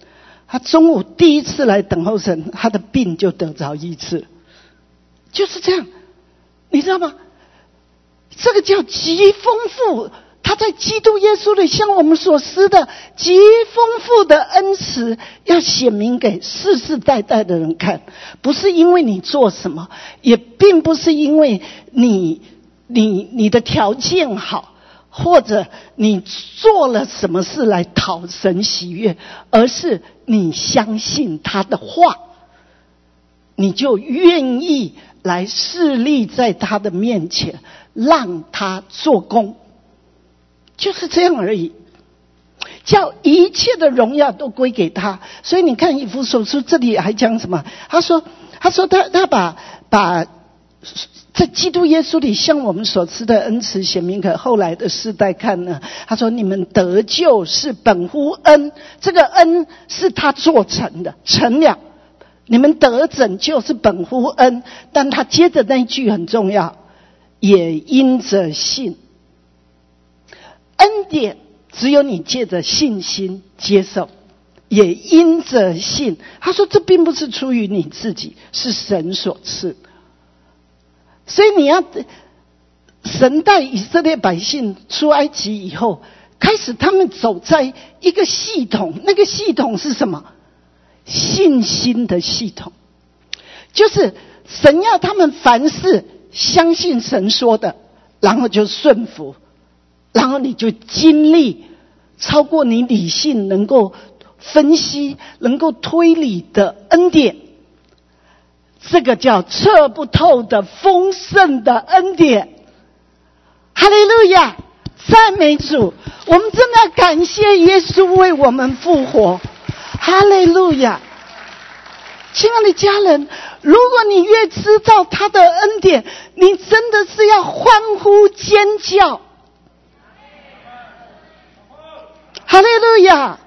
他中午第一次来等候神，他的病就得着医治，就是这样，你知道吗？这个叫极丰富。他在基督耶稣里向我们所施的极丰富的恩慈，要显明给世世代代的人看，不是因为你做什么，也并不是因为你你你的条件好，或者你做了什么事来讨神喜悦，而是你相信他的话，你就愿意来侍立在他的面前，让他做工。就是这样而已，叫一切的荣耀都归给他。所以你看以弗所书这里还讲什么？他说：“他说他他把把在基督耶稣里向我们所赐的恩慈显明给后来的世代看呢。他说：你们得救是本乎恩，这个恩是他做成的，成了。你们得拯救是本乎恩，但他接着那一句很重要，也因着信。”恩典只有你借着信心接受，也因着信。他说：“这并不是出于你自己，是神所赐。”所以你要神带以色列百姓出埃及以后，开始他们走在一个系统，那个系统是什么？信心的系统，就是神要他们凡事相信神说的，然后就顺服。然后你就经历超过你理性能够分析、能够推理的恩典，这个叫测不透的丰盛的恩典。哈利路亚，赞美主！我们真的要感谢耶稣为我们复活。哈利路亚，亲爱的家人，如果你越知道他的恩典，你真的是要欢呼尖叫。哈利路亚！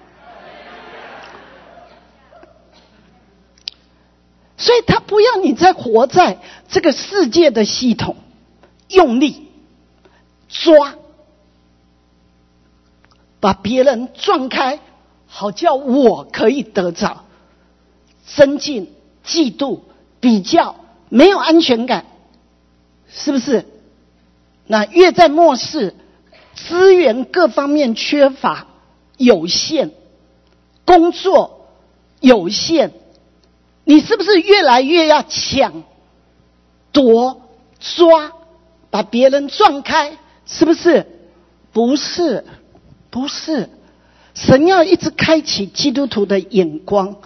所以他不要你再活在这个世界的系统，用力抓，把别人撞开，好叫我可以得着，增进、嫉妒、比较，没有安全感，是不是？那越在末世，资源各方面缺乏。有限，工作有限，你是不是越来越要抢、夺、抓，把别人撞开？是不是？不是，不是。神要一直开启基督徒的眼光，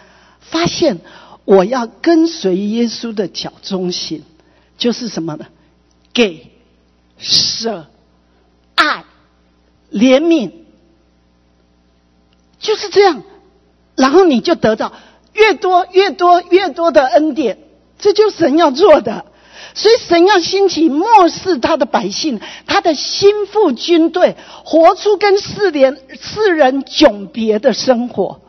发现我要跟随耶稣的脚中行，就是什么呢？给、舍、爱、怜悯。就是这样，然后你就得到越多越多越多的恩典，这就是神要做的。所以神要兴起漠视他的百姓，他的心腹军队，活出跟世人世人迥别的生活。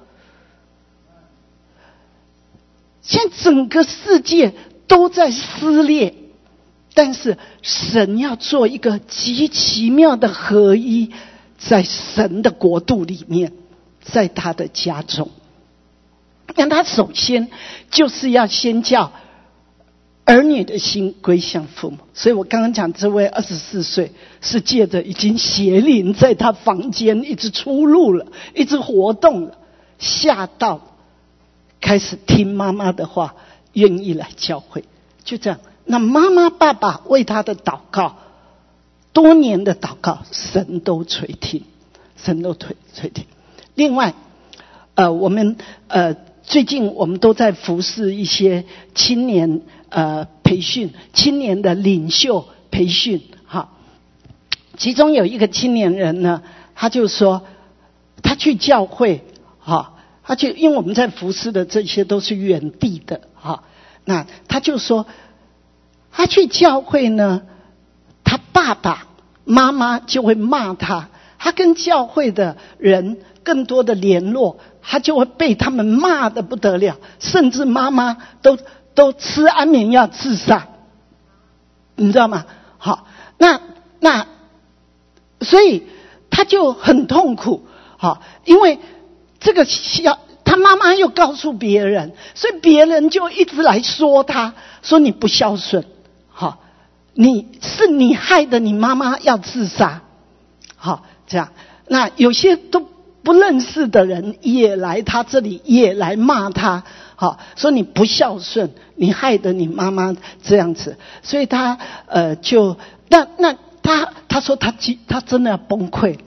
现在整个世界都在撕裂，但是神要做一个极奇妙的合一，在神的国度里面。在他的家中，那他首先就是要先叫儿女的心归向父母。所以我刚刚讲这位二十四岁是借着已经邪灵在他房间一直出入了，一直活动了，吓到开始听妈妈的话，愿意来教会。就这样，那妈妈爸爸为他的祷告，多年的祷告，神都垂听，神都垂垂听。另外，呃，我们呃最近我们都在服侍一些青年呃培训，青年的领袖培训哈。其中有一个青年人呢，他就说他去教会哈，他就因为我们在服侍的这些都是远地的哈，那他就说他去教会呢，他爸爸妈妈就会骂他，他跟教会的人。更多的联络，他就会被他们骂的不得了，甚至妈妈都都吃安眠药自杀，你知道吗？好，那那，所以他就很痛苦。好，因为这个小他妈妈又告诉别人，所以别人就一直来说他，说你不孝顺，好，你是你害的，你妈妈要自杀，好，这样，那有些都不认识的人也来他这里，也来骂他，好，说你不孝顺，你害得你妈妈这样子，所以他呃就那那他他说他他真的要崩溃了。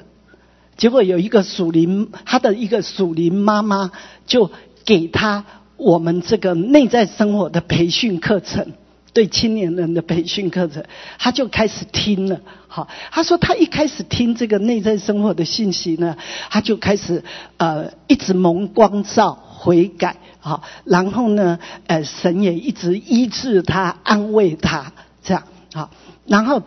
结果有一个属灵，他的一个属灵妈妈就给他我们这个内在生活的培训课程，对青年人的培训课程，他就开始听了。好，他说他一开始听这个内在生活的信息呢，他就开始呃一直蒙光照悔改，好，然后呢，呃神也一直医治他安慰他这样，好，然后。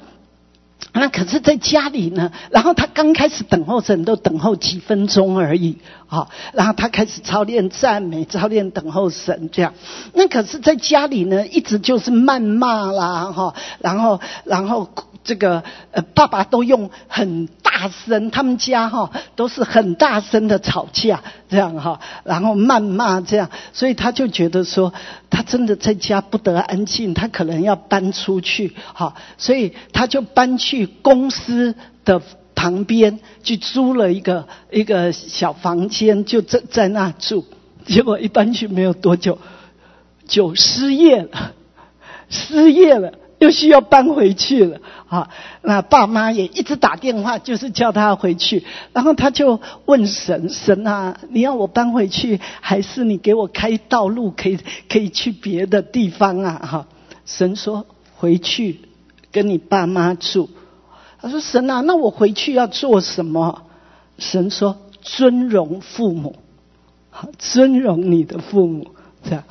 那可是在家里呢，然后他刚开始等候神，都等候几分钟而已，好，然后他开始操练赞美，操练等候神这样。那可是在家里呢，一直就是谩骂啦，哈，然后，然后。这个呃，爸爸都用很大声，他们家哈都是很大声的吵架，这样哈，然后谩骂这样，所以他就觉得说，他真的在家不得安静，他可能要搬出去，哈，所以他就搬去公司的旁边去租了一个一个小房间，就在在那住，结果一搬去没有多久就失业了，失业了。又需要搬回去了，啊，那爸妈也一直打电话，就是叫他回去。然后他就问神：神啊，你要我搬回去，还是你给我开道路，可以可以去别的地方啊？哈，神说回去跟你爸妈住。他说神啊，那我回去要做什么？神说尊荣父母，尊荣你的父母，这样。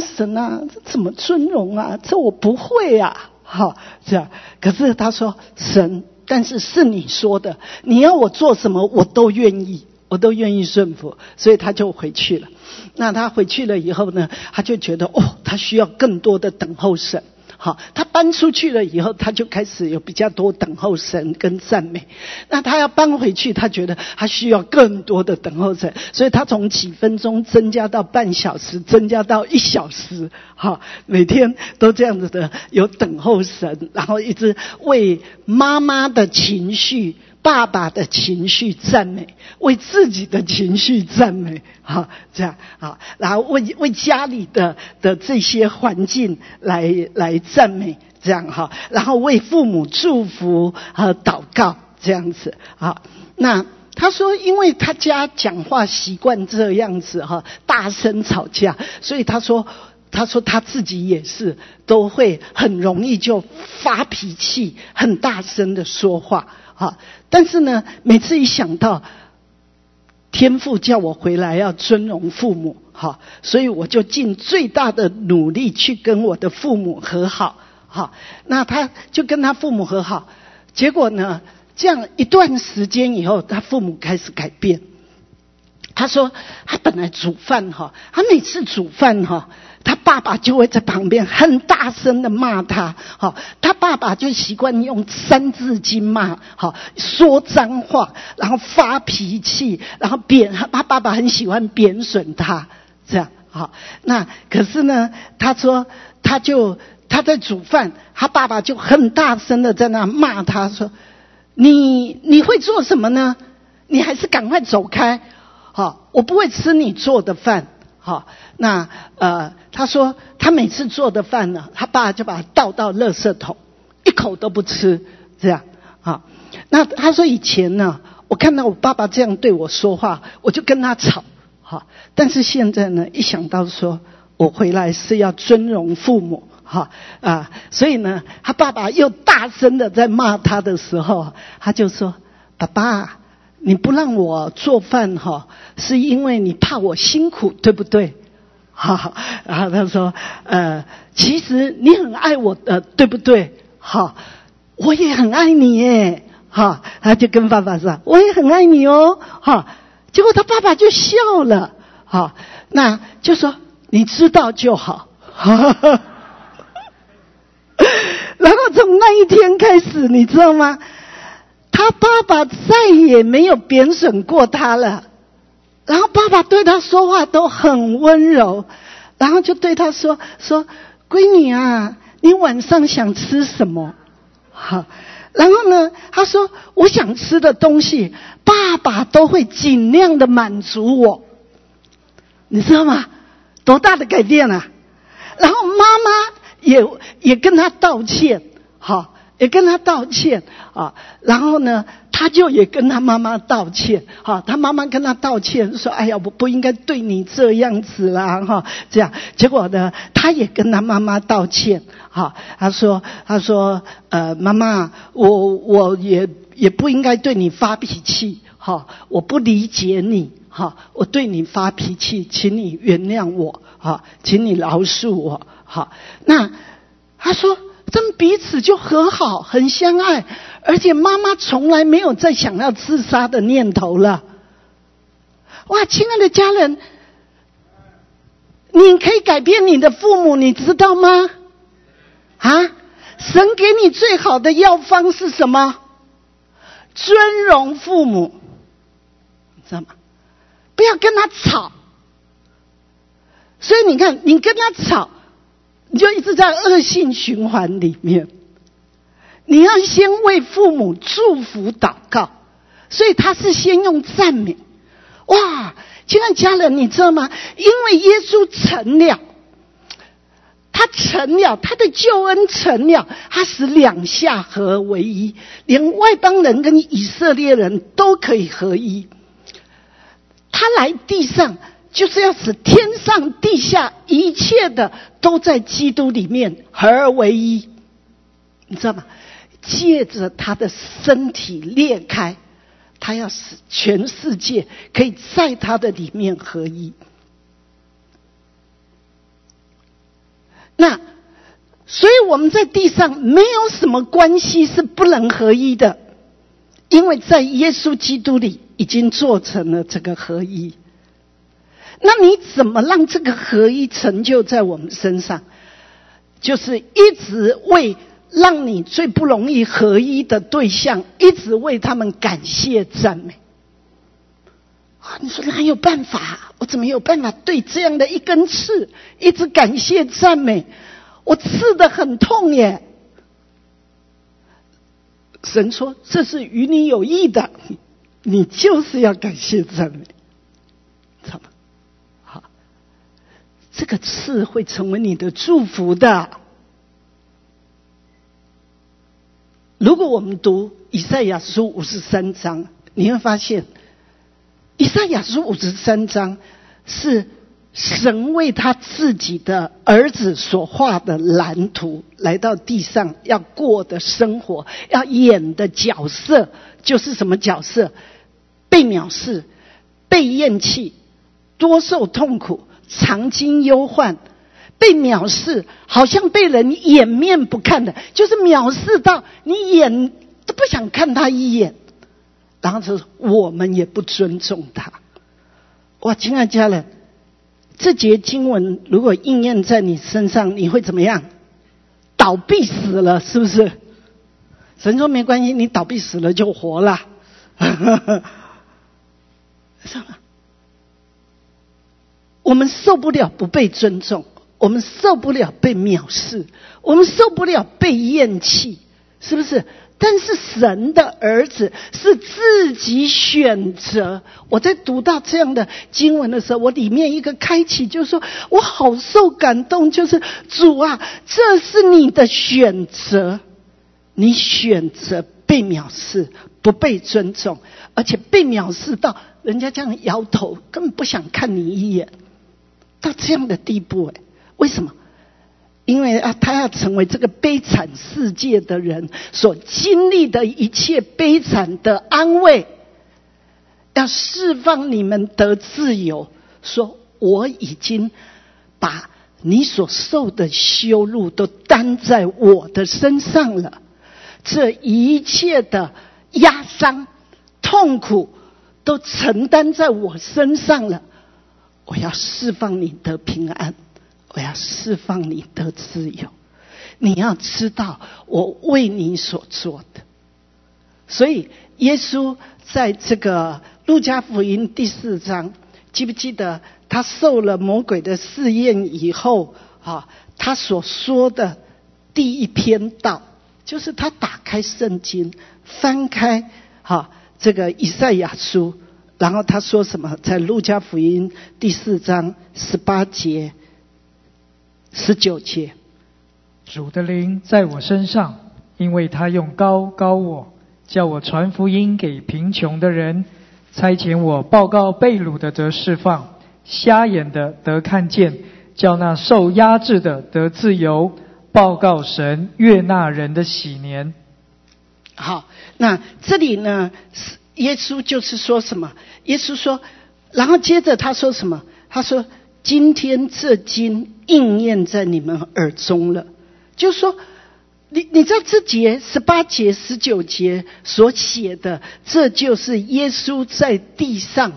神啊，这怎么尊荣啊？这我不会啊！哈，这样。可是他说神，但是是你说的，你要我做什么，我都愿意，我都愿意顺服。所以他就回去了。那他回去了以后呢，他就觉得哦，他需要更多的等候神。好，他搬出去了以后，他就开始有比较多等候神跟赞美。那他要搬回去，他觉得他需要更多的等候神，所以他从几分钟增加到半小时，增加到一小时。好，每天都这样子的有等候神，然后一直为妈妈的情绪。爸爸的情绪赞美，为自己的情绪赞美，哈，这样啊，然后为为家里的的这些环境来来赞美，这样哈，然后为父母祝福和祷告，这样子啊。那他说，因为他家讲话习惯这样子哈，大声吵架，所以他说，他说他自己也是都会很容易就发脾气，很大声的说话。好，但是呢，每次一想到天父叫我回来要尊荣父母，哈，所以我就尽最大的努力去跟我的父母和好，哈，那他就跟他父母和好，结果呢，这样一段时间以后，他父母开始改变。他说，他本来煮饭哈，他每次煮饭哈。他爸爸就会在旁边很大声的骂他，好，他爸爸就习惯用三字经骂，好，说脏话，然后发脾气，然后贬他爸爸很喜欢贬损他，这样，好，那可是呢，他说他就他在煮饭，他爸爸就很大声的在那骂他说，你你会做什么呢？你还是赶快走开，好，我不会吃你做的饭。好，那呃，他说他每次做的饭呢，他爸就把它倒到垃圾桶，一口都不吃，这样啊。那他说以前呢，我看到我爸爸这样对我说话，我就跟他吵，好。但是现在呢，一想到说我回来是要尊荣父母，哈啊，所以呢，他爸爸又大声的在骂他的时候，他就说：“爸爸。”你不让我做饭哈，是因为你怕我辛苦，对不对？哈，然后他说，呃，其实你很爱我的，对不对？哈，我也很爱你耶，哈，他就跟爸爸说，我也很爱你哦，哈，结果他爸爸就笑了，哈，那就说你知道就好，哈哈，然后从那一天开始，你知道吗？他爸爸再也没有贬损过他了。然后爸爸对他说话都很温柔，然后就对他说：“说闺女啊，你晚上想吃什么？好，然后呢，他说我想吃的东西，爸爸都会尽量的满足我。你知道吗？多大的改变啊！然后妈妈也也跟他道歉，好。”也跟他道歉啊，然后呢，他就也跟他妈妈道歉，哈，他妈妈跟他道歉说：“哎呀，我不应该对你这样子啦，哈，这样。”结果呢，他也跟他妈妈道歉，哈，他说：“他说，呃，妈妈，我我也也不应该对你发脾气，哈，我不理解你，哈，我对你发脾气，请你原谅我，哈，请你饶恕我，哈。”那他说。真彼此就和好，很相爱，而且妈妈从来没有再想要自杀的念头了。哇，亲爱的家人，你可以改变你的父母，你知道吗？啊，神给你最好的药方是什么？尊荣父母，知道吗？不要跟他吵。所以你看，你跟他吵。你就一直在恶性循环里面。你要先为父母祝福祷告，所以他是先用赞美。哇，亲爱家人，你知道吗？因为耶稣成了，他成了，他的救恩成了，他使两下合为一，连外邦人跟以色列人都可以合一。他来地上。就是要使天上地下一切的都在基督里面合而为一，你知道吗？借着他的身体裂开，他要使全世界可以在他的里面合一。那所以我们在地上没有什么关系是不能合一的，因为在耶稣基督里已经做成了这个合一。那你怎么让这个合一成就在我们身上？就是一直为让你最不容易合一的对象，一直为他们感谢赞美。啊，你说哪有办法？我怎么有办法对这样的一根刺一直感谢赞美？我刺的很痛耶！神说这是与你有益的，你就是要感谢赞美，这个刺会成为你的祝福的。如果我们读以赛亚书五十三章，你会发现，以赛亚书五十三章是神为他自己的儿子所画的蓝图，来到地上要过的生活，要演的角色，就是什么角色？被藐视，被厌弃，多受痛苦。常经忧患，被藐视，好像被人掩面不看的，就是藐视到你眼都不想看他一眼，然后就我们也不尊重他。哇，亲爱家人，这节经文如果应验在你身上，你会怎么样？倒闭死了，是不是？神说没关系，你倒闭死了就活了。上了。我们受不了不被尊重，我们受不了被藐视，我们受不了被厌弃，是不是？但是神的儿子是自己选择。我在读到这样的经文的时候，我里面一个开启，就是说我好受感动，就是主啊，这是你的选择，你选择被藐视，不被尊重，而且被藐视到人家这样摇头，根本不想看你一眼。到这样的地步哎，为什么？因为啊，他要成为这个悲惨世界的人所经历的一切悲惨的安慰，要释放你们得自由。说我已经把你所受的羞辱都担在我的身上了，这一切的压伤、痛苦都承担在我身上了。我要释放你的平安，我要释放你的自由。你要知道，我为你所做的，所以耶稣在这个路加福音第四章，记不记得他受了魔鬼的试验以后，啊，他所说的第一篇道，就是他打开圣经，翻开哈这个以赛亚书，然后他说什么？在路加福音第四章十八节、十九节，主的灵在我身上，因为他用高高我，叫我传福音给贫穷的人，差遣我报告被掳的得释放，瞎眼的得看见，叫那受压制的得自由，报告神悦纳人的喜年。好，那这里呢，是耶稣就是说什么？耶稣说，然后接着他说什么？他说：“今天这经应验在你们耳中了。”就是说，你你在这节十八节、十九节所写的，这就是耶稣在地上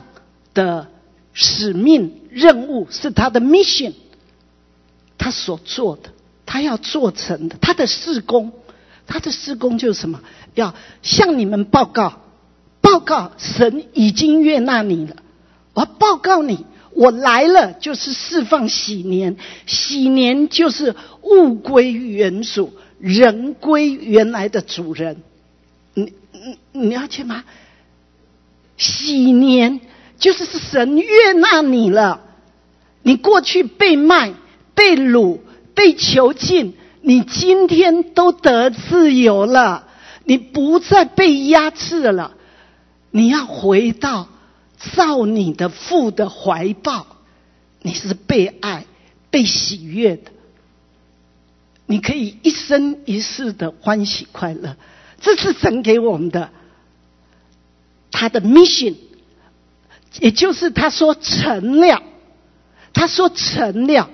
的使命任务，是他的 mission，他所做的，他要做成的，他的事工，他的事工就是什么？要向你们报告，报告神已经悦纳你了。我报告你，我来了就是释放喜年，喜年就是物归原主，人归原来的主人。你你你了解吗？喜年就是是神悦纳你了，你过去被卖、被掳、被囚禁，你今天都得自由了。你不再被压制了，你要回到造你的父的怀抱，你是被爱、被喜悦的，你可以一生一世的欢喜快乐，这是神给我们的他的 mission，也就是他说成了，他说成了，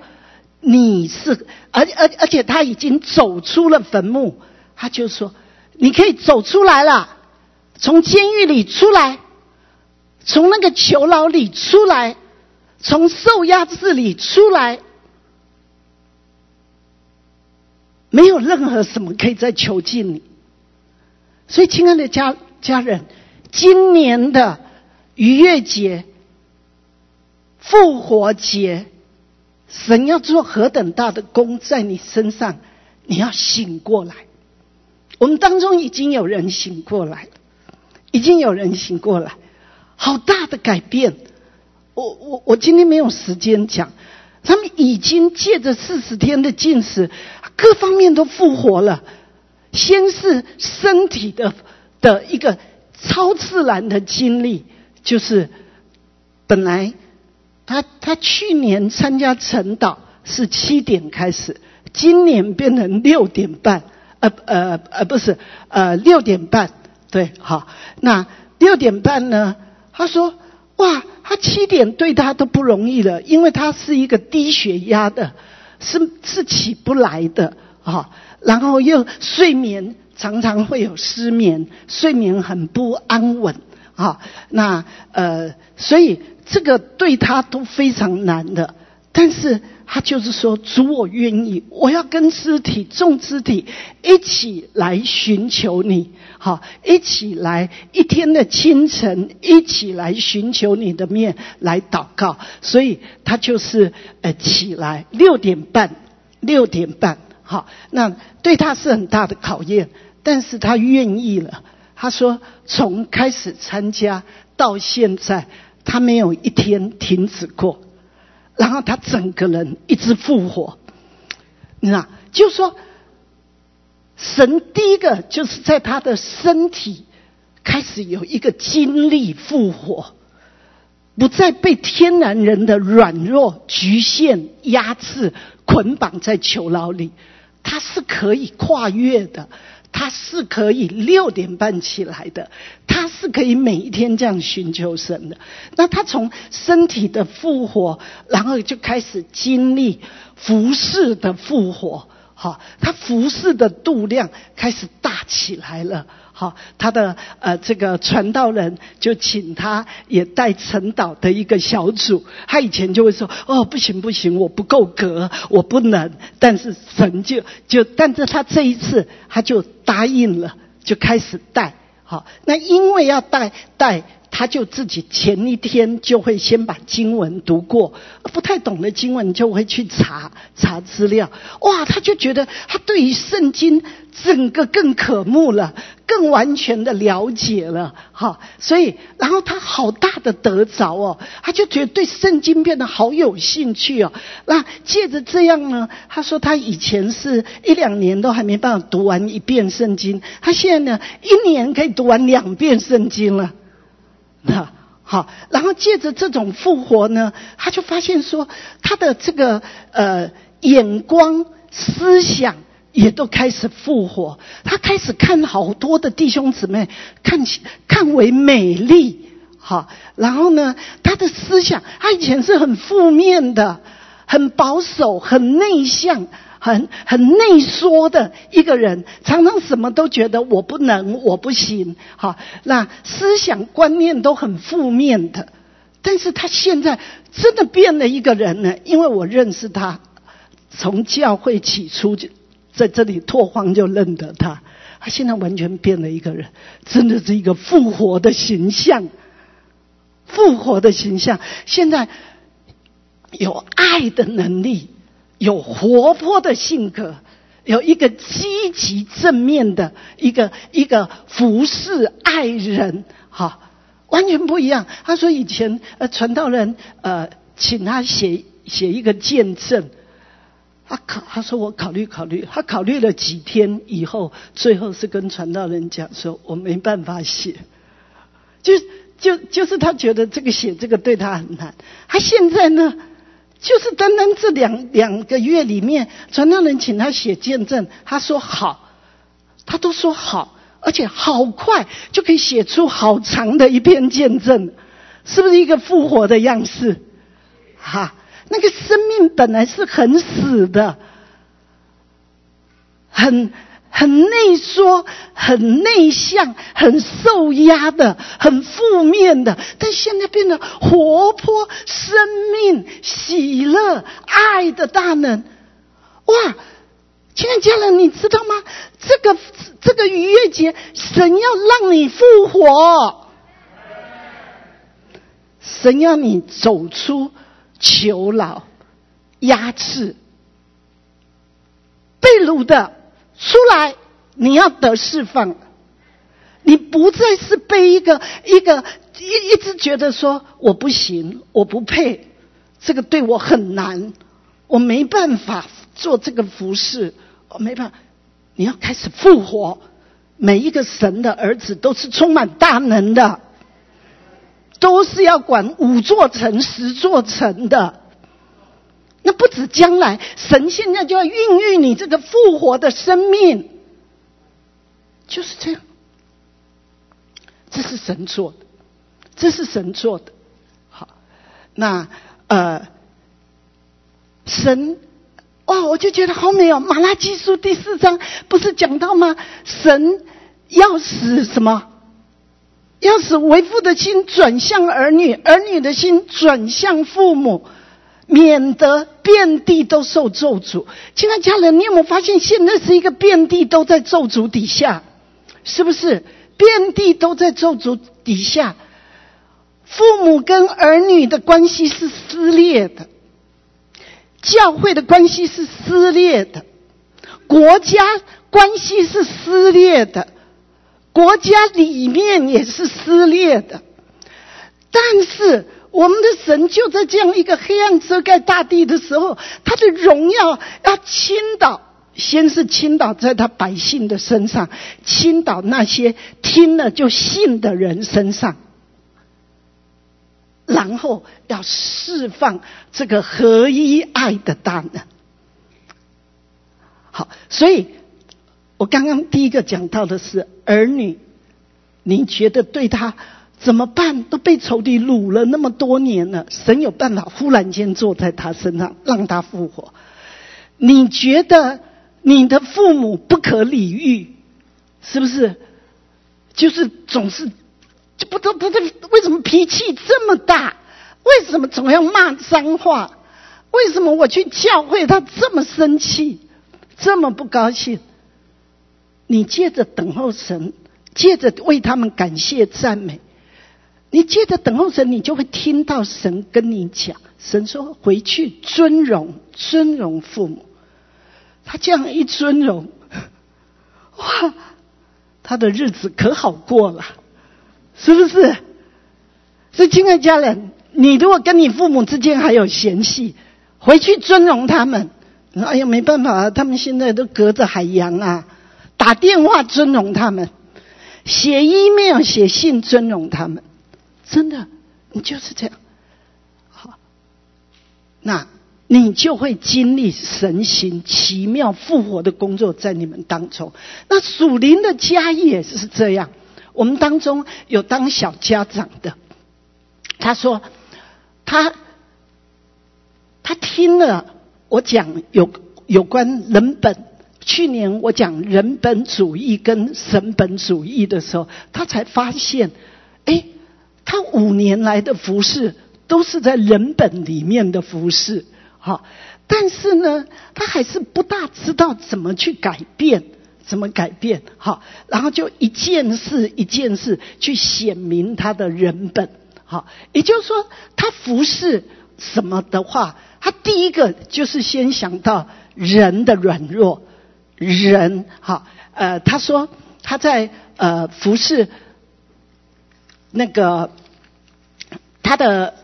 你是而而而且他已经走出了坟墓，他就说。你可以走出来了，从监狱里出来，从那个囚牢里出来，从受压制里出来，没有任何什么可以再囚禁你。所以，亲爱的家家人，今年的逾越节、复活节，神要做何等大的功在你身上，你要醒过来。我们当中已经有人醒过来了，已经有人醒过来，好大的改变！我我我今天没有时间讲，他们已经借着四十天的进食，各方面都复活了。先是身体的的一个超自然的经历，就是本来他他去年参加晨祷是七点开始，今年变成六点半。呃呃呃，不是，呃六点半，对，好，那六点半呢？他说，哇，他七点对他都不容易了，因为他是一个低血压的，是是起不来的啊，然后又睡眠常常会有失眠，睡眠很不安稳啊，那呃，所以这个对他都非常难的，但是。他就是说，主我愿意，我要跟肢体众肢体一起来寻求你，好，一起来一天的清晨，一起来寻求你的面来祷告。所以他就是呃起来六点半，六点半，好，那对他是很大的考验，但是他愿意了。他说，从开始参加到现在，他没有一天停止过。然后他整个人一直复活，你知道，就说神第一个就是在他的身体开始有一个经历复活，不再被天然人的软弱局限、压制、捆绑在囚牢里，他是可以跨越的。他是可以六点半起来的，他是可以每一天这样寻求神的。那他从身体的复活，然后就开始经历服饰的复活。哈，他服饰的度量开始大起来了。好，他的呃这个传道人就请他也带陈导的一个小组。他以前就会说：“哦，不行不行，我不够格，我不能。”但是神就就，但是他这一次他就答应了，就开始带。好，那因为要带带。他就自己前一天就会先把经文读过，不太懂的经文就会去查查资料。哇，他就觉得他对于圣经整个更渴慕了，更完全的了解了。哈，所以然后他好大的得着哦，他就觉得对圣经变得好有兴趣哦。那借着这样呢，他说他以前是一两年都还没办法读完一遍圣经，他现在呢一年可以读完两遍圣经了。那 好，然后借着这种复活呢，他就发现说，他的这个呃眼光、思想也都开始复活。他开始看好多的弟兄姊妹，看起看为美丽，好，然后呢，他的思想，他以前是很负面的，很保守，很内向。很很内缩的一个人，常常什么都觉得我不能，我不行，好，那思想观念都很负面的。但是他现在真的变了一个人呢，因为我认识他，从教会起初就在这里拓荒就认得他，他现在完全变了一个人，真的是一个复活的形象，复活的形象，现在有爱的能力。有活泼的性格，有一个积极正面的一个一个服侍爱人，哈，完全不一样。他说以前呃传道人呃请他写写一个见证，他考他说我考虑考虑，他考虑了几天以后，最后是跟传道人讲说，我没办法写，就就就是他觉得这个写这个对他很难。他现在呢？就是单单这两两个月里面，传道人请他写见证，他说好，他都说好，而且好快就可以写出好长的一篇见证，是不是一个复活的样式？哈，那个生命本来是很死的，很。很内缩、很内向、很受压的、很负面的，但现在变得活泼、生命、喜乐、爱的大能。哇！亲爱家人，你知道吗？这个这个逾越节，神要让你复活，神要你走出囚牢、压制、被掳的。出来，你要得释放，你不再是被一个一个一一直觉得说我不行，我不配，这个对我很难，我没办法做这个服饰，我没办法。你要开始复活，每一个神的儿子都是充满大能的，都是要管五座城、十座城的。那不止将来，神现在就要孕育你这个复活的生命，就是这样。这是神做的，这是神做的。好，那呃，神，哇，我就觉得好美哦！马拉基书第四章不是讲到吗？神要使什么？要使为父的心转向儿女，儿女的心转向父母。免得遍地都受咒诅。亲爱家人，你有没有发现，现在是一个遍地都在咒诅底下，是不是？遍地都在咒诅底下，父母跟儿女的关系是撕裂的，教会的关系是撕裂的，国家关系是撕裂的，国家里面也是撕裂的，但是。我们的神就在这样一个黑暗遮盖大地的时候，他的荣耀要倾倒，先是倾倒在他百姓的身上，倾倒那些听了就信的人身上，然后要释放这个合一爱的大能。好，所以我刚刚第一个讲到的是儿女，你觉得对他？怎么办？都被仇敌掳了那么多年了，神有办法忽然间坐在他身上，让他复活。你觉得你的父母不可理喻，是不是？就是总是就不知道不知为什么脾气这么大？为什么总要骂脏话？为什么我去教会他这么生气，这么不高兴？你借着等候神。借着为他们感谢赞美，你借着等候神，你就会听到神跟你讲。神说：“回去尊荣，尊荣父母。”他这样一尊荣，哇，他的日子可好过了，是不是？所以，亲爱家人，你如果跟你父母之间还有嫌隙，回去尊荣他们。哎呀，没办法啊，他们现在都隔着海洋啊，打电话尊荣他们，写 email 写信尊荣他们，真的，你就是这样。好，那你就会经历神行奇妙复活的工作在你们当中。那属灵的家也是这样，我们当中有当小家长的，他说他他听了。我讲有有关人本，去年我讲人本主义跟神本主义的时候，他才发现，哎，他五年来的服饰都是在人本里面的服饰，好，但是呢，他还是不大知道怎么去改变，怎么改变，好，然后就一件事一件事去显明他的人本，好，也就是说，他服饰什么的话。他第一个就是先想到人的软弱，人哈。呃，他说他在呃服侍那个他的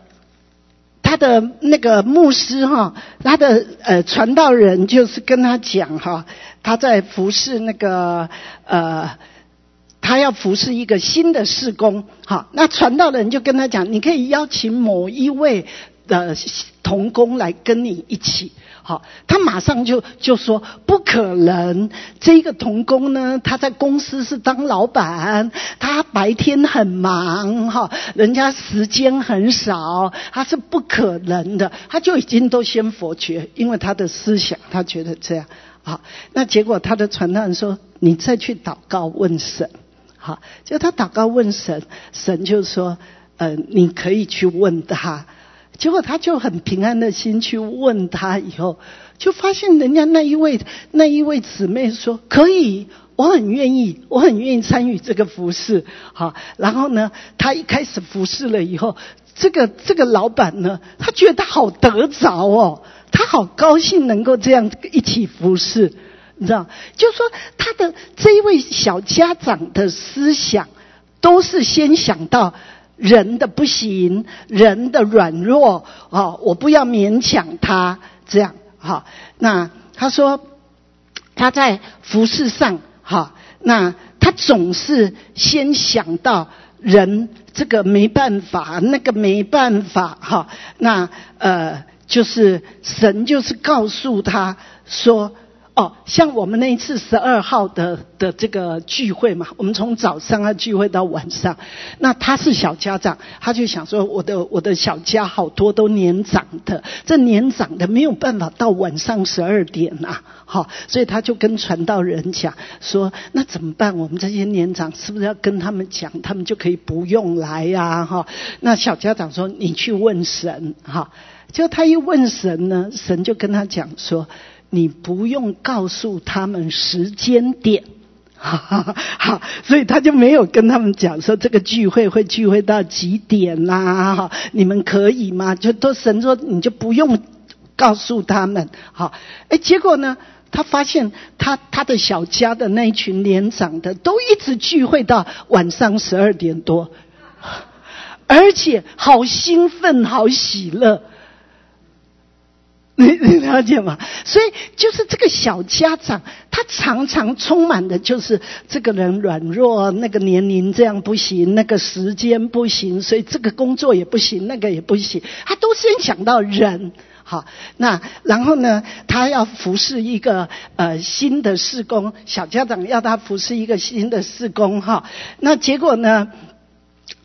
他的那个牧师哈，他的呃传道人就是跟他讲哈，他在服侍那个呃，他要服侍一个新的事工，好，那传道人就跟他讲，你可以邀请某一位。的童工来跟你一起，好，他马上就就说不可能。这个童工呢，他在公司是当老板，他白天很忙，哈，人家时间很少，他是不可能的。他就已经都先否决，因为他的思想，他觉得这样。好，那结果他的传道人说：“你再去祷告问神。”好，就他祷告问神，神就说：“呃，你可以去问他。”结果他就很平安的心去问他，以后就发现人家那一位那一位姊妹说可以，我很愿意，我很愿意参与这个服饰。好，然后呢，他一开始服侍了以后，这个这个老板呢，他觉得好得着哦，他好高兴能够这样一起服侍，你知道？就说他的这一位小家长的思想，都是先想到。人的不行，人的软弱啊！我不要勉强他这样哈。那他说他在服饰上哈，那他总是先想到人这个没办法，那个没办法哈。那呃，就是神就是告诉他说。哦，像我们那一次十二号的的这个聚会嘛，我们从早上啊聚会到晚上，那他是小家长，他就想说，我的我的小家好多都年长的，这年长的没有办法到晚上十二点呐，好，所以他就跟传道人讲说，那怎么办？我们这些年长是不是要跟他们讲，他们就可以不用来呀？哈，那小家长说，你去问神，哈，就他一问神呢，神就跟他讲说。你不用告诉他们时间点，哈哈好，所以他就没有跟他们讲说这个聚会会聚会到几点啦，哈，你们可以吗？就都神说你就不用告诉他们，好，哎，结果呢，他发现他他的小家的那一群年长的都一直聚会到晚上十二点多，而且好兴奋，好喜乐。你你了解吗？所以就是这个小家长，他常常充满的就是这个人软弱，那个年龄这样不行，那个时间不行，所以这个工作也不行，那个也不行。他都先想到人，好，那然后呢，他要服侍一个呃新的事工，小家长要他服侍一个新的事工，哈，那结果呢？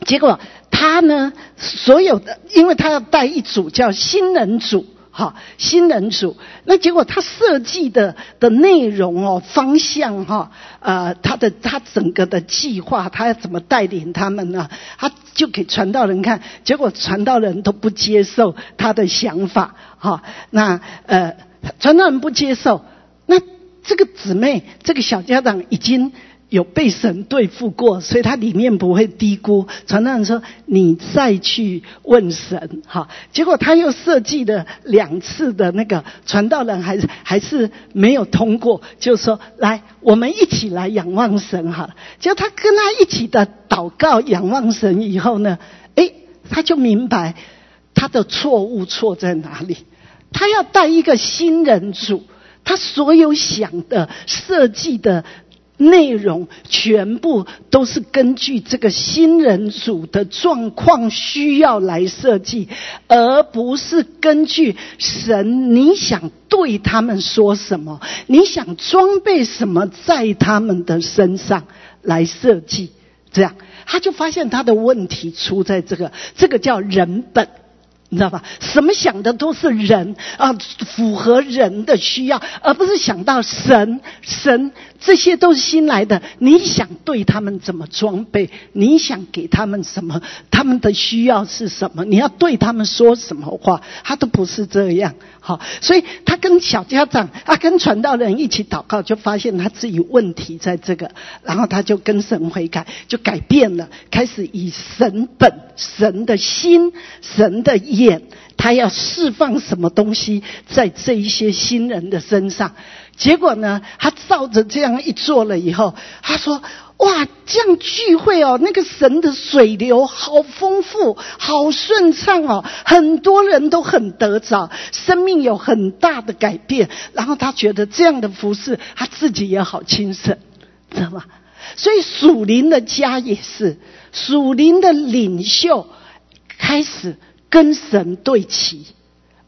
结果他呢，所有的，因为他要带一组叫新人组。好，新人组，那结果他设计的的内容哦，方向哈，呃，他的他整个的计划，他要怎么带领他们呢？他就给传道人看，结果传道人都不接受他的想法，哈，那呃，传道人不接受，那这个姊妹，这个小家长已经有被神对付过，所以他里面不会低估。传道人说：“你再去问神，哈。”结果他又设计了两次的那个传道人，还是还是没有通过。就说：“来，我们一起来仰望神，哈。”结果他跟他一起的祷告、仰望神以后呢，诶，他就明白他的错误错在哪里。他要带一个新人组，他所有想的设计的。内容全部都是根据这个新人组的状况需要来设计，而不是根据神你想对他们说什么，你想装备什么在他们的身上来设计。这样，他就发现他的问题出在这个，这个叫人本。你知道吧？什么想的都是人啊，符合人的需要，而不是想到神。神这些都是新来的。你想对他们怎么装备？你想给他们什么？他们的需要是什么？你要对他们说什么话？他都不是这样。好，所以他跟小家长，他跟传道人一起祷告，就发现他自己问题在这个，然后他就跟神悔改，就改变了，开始以神本、神的心、神的。眼，他要释放什么东西在这一些新人的身上？结果呢，他照着这样一做了以后，他说：“哇，这样聚会哦，那个神的水流好丰富，好顺畅哦，很多人都很得着，生命有很大的改变。然后他觉得这样的服饰，他自己也好轻省，知道吗？所以属灵的家也是属灵的领袖开始。”跟神对齐，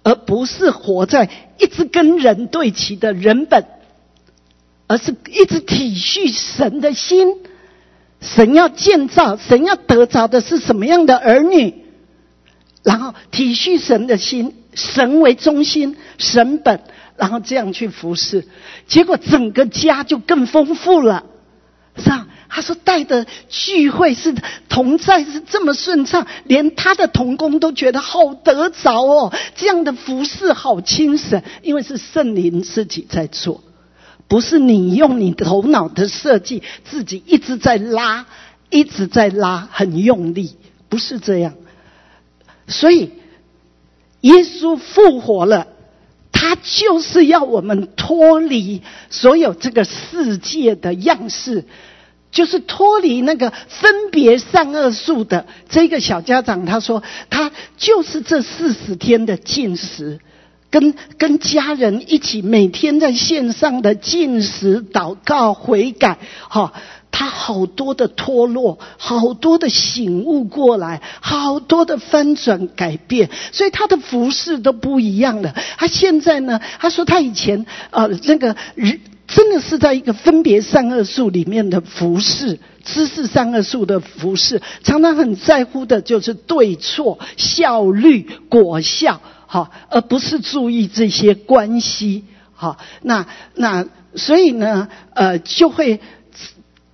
而不是活在一直跟人对齐的人本，而是一直体恤神的心。神要建造，神要得着的是什么样的儿女？然后体恤神的心，神为中心，神本，然后这样去服侍，结果整个家就更丰富了，上？他说带的聚会是同在是这么顺畅，连他的同工都觉得好得着哦。这样的服饰好轻省，因为是圣灵自己在做，不是你用你头脑的设计，自己一直在拉，一直在拉，很用力，不是这样。所以耶稣复活了，他就是要我们脱离所有这个世界的样式。就是脱离那个分别善恶树的这个小家长，他说他就是这四十天的进食，跟跟家人一起每天在线上的进食、祷告、悔改，哈，他好多的脱落，好多的醒悟过来，好多的翻转改变，所以他的服饰都不一样了。他现在呢，他说他以前呃那个人。真的是在一个分别善恶树里面的服饰，知识善恶树的服饰，常常很在乎的就是对错、效率、果效，哈，而不是注意这些关系，哈，那那所以呢，呃，就会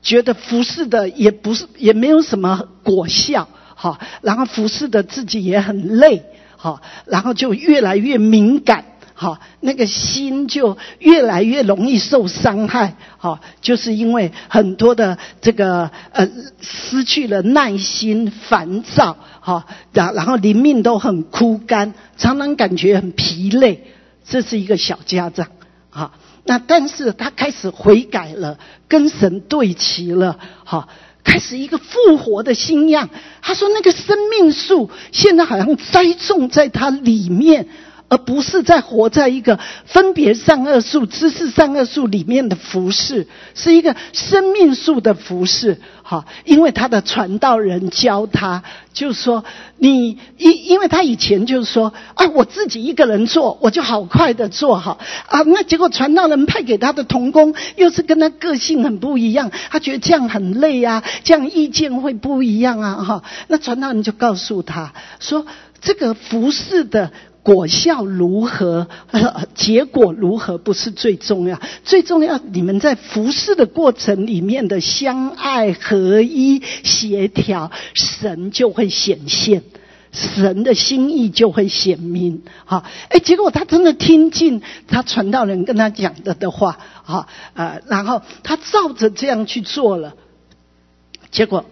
觉得服侍的也不是也没有什么果效，哈，然后服侍的自己也很累，哈，然后就越来越敏感。好，那个心就越来越容易受伤害。好，就是因为很多的这个呃失去了耐心、烦躁。好，然然后灵命都很枯干，常常感觉很疲累。这是一个小家长。好，那但是他开始悔改了，跟神对齐了。好，开始一个复活的新样。他说那个生命树现在好像栽种在他里面。而不是在活在一个分别善恶树、知识善恶树里面的服饰，是一个生命树的服饰。哈，因为他的传道人教他，就是说，你因因为他以前就是说，啊，我自己一个人做，我就好快的做好啊。那结果传道人派给他的童工，又是跟他个性很不一样，他觉得这样很累啊，这样意见会不一样啊，哈。那传道人就告诉他说，这个服饰的。果效如何，结果如何不是最重要，最重要你们在服侍的过程里面的相爱合一协调，神就会显现，神的心意就会显明。好，哎，结果他真的听进他传道人跟他讲的的话，好，呃，然后他照着这样去做了，结果。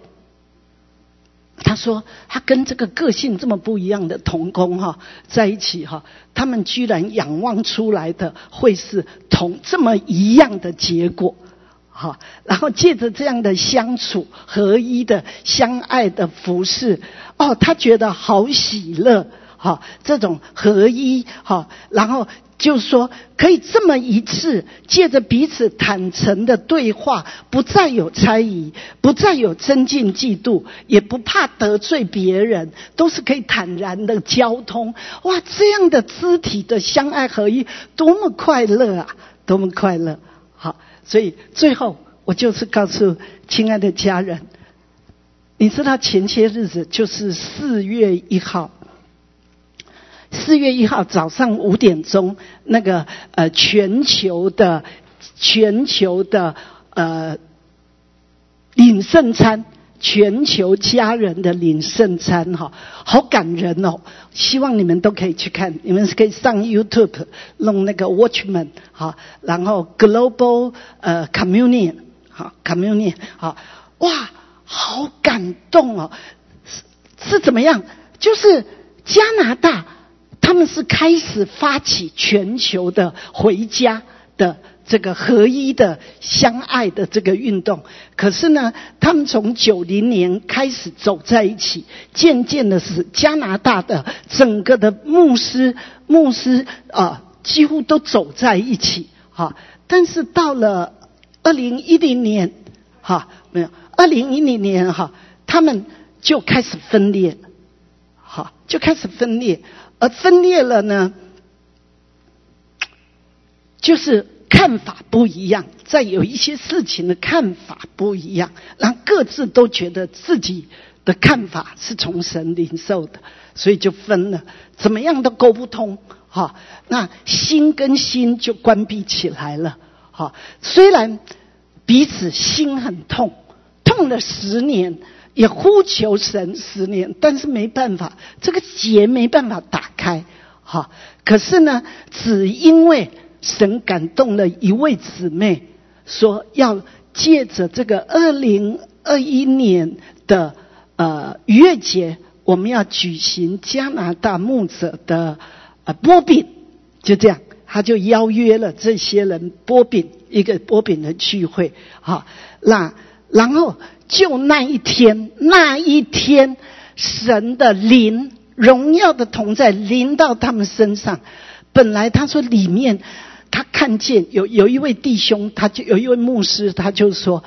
他说：“他跟这个个性这么不一样的童工哈在一起哈，他们居然仰望出来的会是同这么一样的结果，哈。然后借着这样的相处合一的相爱的服饰，哦，他觉得好喜乐，哈，这种合一哈，然后。”就是说，可以这么一次，借着彼此坦诚的对话，不再有猜疑，不再有增进嫉妒，也不怕得罪别人，都是可以坦然的交通。哇，这样的肢体的相爱合一，多么快乐啊！多么快乐！好，所以最后我就是告诉亲爱的家人，你知道前些日子就是四月一号。四月一号早上五点钟，那个呃全球的全球的呃领圣餐，全球家人的领圣餐哈，好感人哦！希望你们都可以去看，你们是可以上 YouTube 弄那个 Watchman 好，然后 Global 呃 Communion 好 Communion 好，哇，好感动哦！是是怎么样？就是加拿大。他们是开始发起全球的回家的这个合一的相爱的这个运动，可是呢，他们从九零年开始走在一起，渐渐的是加拿大的整个的牧师牧师啊，几乎都走在一起哈。但是到了二零一零年哈，没有二零一零年哈，他们就开始分裂，好，就开始分裂。而分裂了呢，就是看法不一样，在有一些事情的看法不一样，让各自都觉得自己的看法是从神领受的，所以就分了，怎么样都沟不通，哈，那心跟心就关闭起来了，哈，虽然彼此心很痛，痛了十年。也呼求神十年，但是没办法，这个结没办法打开，哈。可是呢，只因为神感动了一位姊妹，说要借着这个二零二一年的呃月节，我们要举行加拿大牧者的呃波饼，就这样，他就邀约了这些人波饼一个波饼的聚会，哈。那然后。就那一天，那一天，神的灵、荣耀的同在临到他们身上。本来他说里面，他看见有有一位弟兄，他就有一位牧师，他就说：“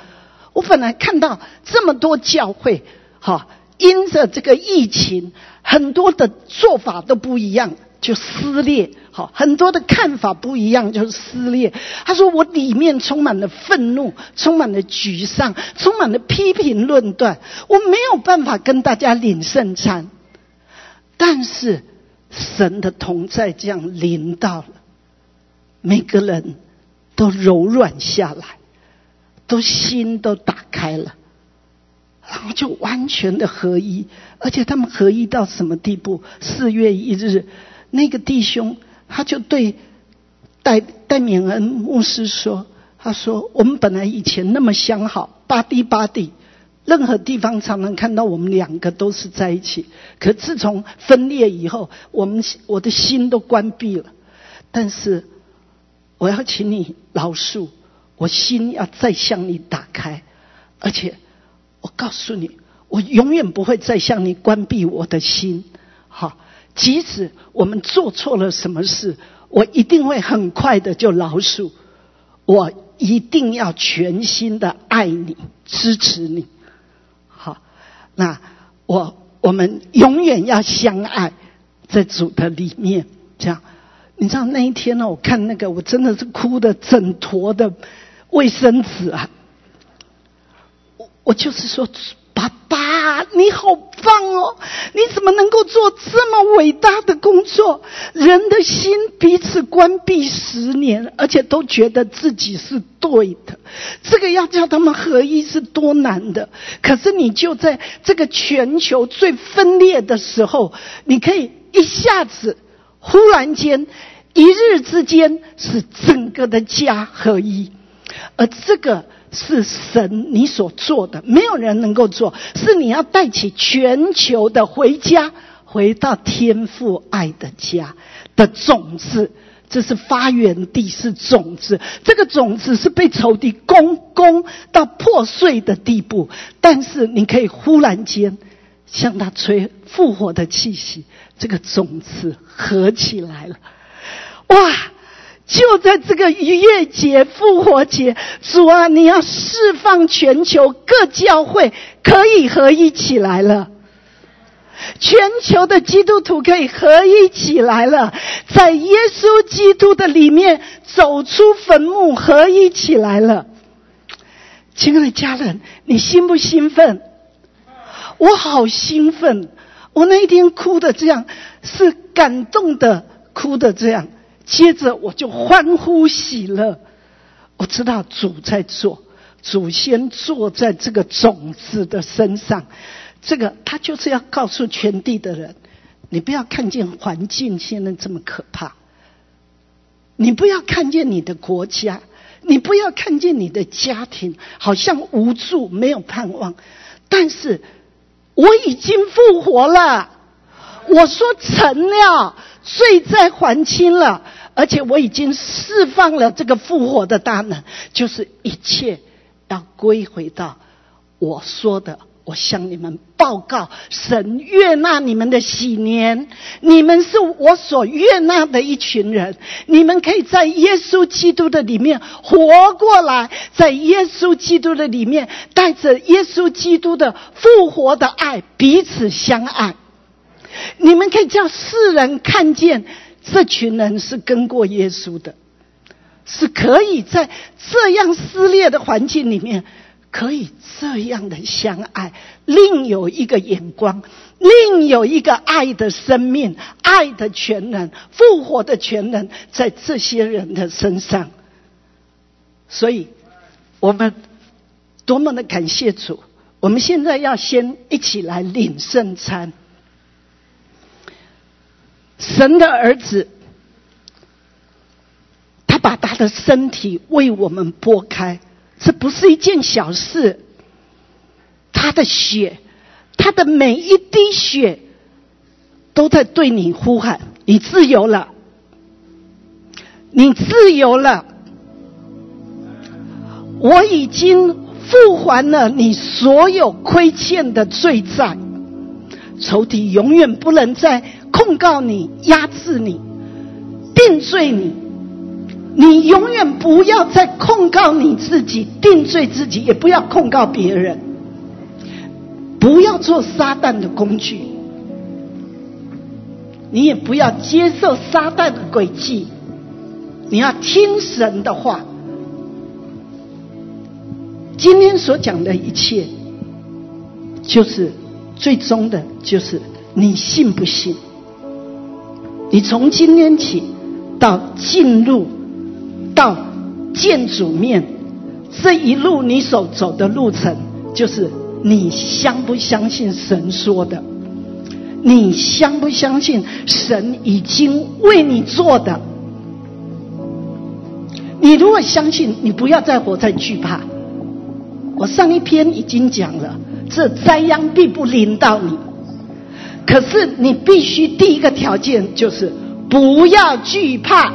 我本来看到这么多教会，哈，因着这个疫情，很多的做法都不一样。”就撕裂，好，很多的看法不一样，就是撕裂。他说：“我里面充满了愤怒，充满了沮丧，充满了批评论断，我没有办法跟大家领圣餐。但是神的同在这样临到了，每个人都柔软下来，都心都打开了，然后就完全的合一，而且他们合一到什么地步？四月一日。”那个弟兄，他就对戴戴敏恩牧师说：“他说我们本来以前那么相好，巴蒂巴蒂，任何地方常常看到我们两个都是在一起。可自从分裂以后，我们我的心都关闭了。但是我要请你饶恕，我心要再向你打开，而且我告诉你，我永远不会再向你关闭我的心。”即使我们做错了什么事，我一定会很快的就饶恕。我一定要全心的爱你，支持你。好，那我我们永远要相爱，在主的里面。这样，你知道那一天呢？我看那个，我真的是哭的整坨的卫生纸啊！我我就是说，爸爸你好棒。棒哦！你怎么能够做这么伟大的工作？人的心彼此关闭十年，而且都觉得自己是对的。这个要叫他们合一是多难的。可是你就在这个全球最分裂的时候，你可以一下子、忽然间、一日之间，使整个的家合一。而这个。是神你所做的，没有人能够做。是你要带起全球的回家，回到天父爱的家的种子。这是发源地，是种子。这个种子是被仇敌攻攻到破碎的地步，但是你可以忽然间向他吹复活的气息，这个种子合起来了。哇！就在这个逾越节、复活节，主啊，你要释放全球各教会可以合一起来了，全球的基督徒可以合一起来了，在耶稣基督的里面走出坟墓，合一起来了。亲爱的家人，你兴不兴奋？我好兴奋！我那一天哭的这样，是感动的，哭的这样。接着我就欢呼喜乐，我知道主在做，祖先坐在这个种子的身上，这个他就是要告诉全地的人：你不要看见环境现在这么可怕，你不要看见你的国家，你不要看见你的家庭好像无助没有盼望，但是我已经复活了，我说成了，罪在还清了。而且我已经释放了这个复活的大能，就是一切要归回到我说的。我向你们报告，神悦纳你们的喜年，你们是我所悦纳的一群人。你们可以在耶稣基督的里面活过来，在耶稣基督的里面带着耶稣基督的复活的爱彼此相爱。你们可以叫世人看见。这群人是跟过耶稣的，是可以在这样撕裂的环境里面，可以这样的相爱。另有一个眼光，另有一个爱的生命，爱的全能，复活的全能，在这些人的身上。所以，我们多么的感谢主！我们现在要先一起来领圣餐。神的儿子，他把他的身体为我们剥开，这不是一件小事。他的血，他的每一滴血，都在对你呼喊：你自由了，你自由了。我已经付还了你所有亏欠的罪债，仇敌永远不能再。控告你、压制你、定罪你，你永远不要再控告你自己、定罪自己，也不要控告别人，不要做撒旦的工具，你也不要接受撒旦的诡计，你要听神的话。今天所讲的一切，就是最终的，就是你信不信？你从今天起到进入到见主面这一路，你所走的路程，就是你相不相信神说的？你相不相信神已经为你做的？你如果相信，你不要再活在惧怕。我上一篇已经讲了，这灾殃并不临到你。可是你必须第一个条件就是不要惧怕，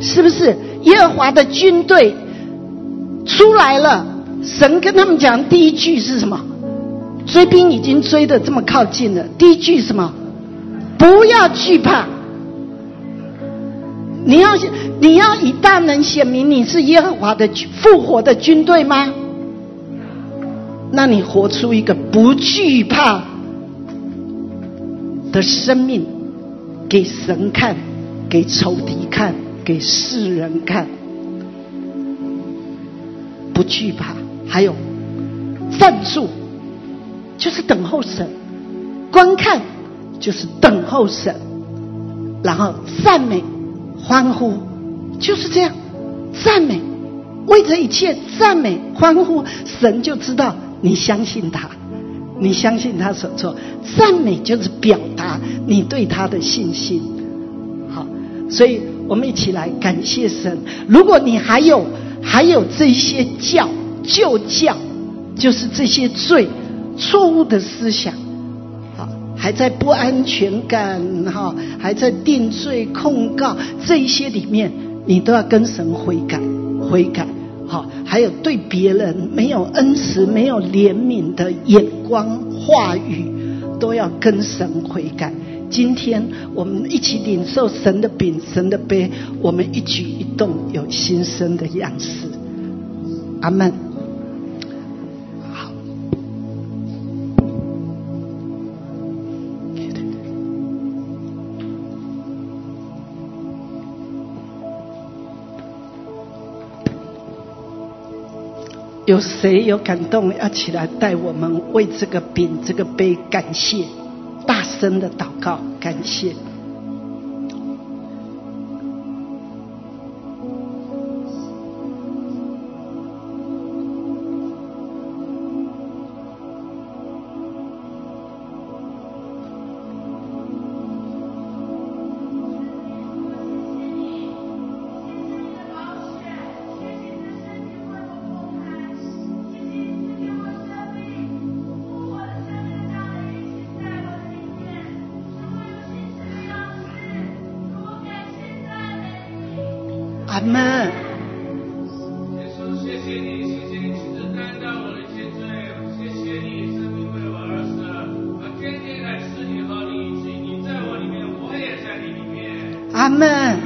是不是？耶和华的军队出来了，神跟他们讲第一句是什么？追兵已经追的这么靠近了，第一句什么？不要惧怕。你要你要以大能显明你是耶和华的复活的军队吗？那你活出一个不惧怕。的生命给神看，给仇敌看，给世人看，不惧怕。还有站住，就是等候神。观看就是等候神，然后赞美、欢呼，就是这样，赞美，为这一切赞美、欢呼，神就知道你相信他，你相信他所做，赞美就是表达你对他的信心。好，所以我们一起来感谢神。如果你还有还有这些教旧教，就是这些罪。错误的思想，好，还在不安全感，哈，还在定罪控告这一些里面，你都要跟神悔改，悔改，好，还有对别人没有恩慈、没有怜悯的眼光、话语，都要跟神悔改。今天我们一起领受神的饼、神的杯，我们一举一动有新生的样式。阿门。有谁有感动？要起来带我们为这个饼、这个杯感谢，大声的祷告，感谢。面。阿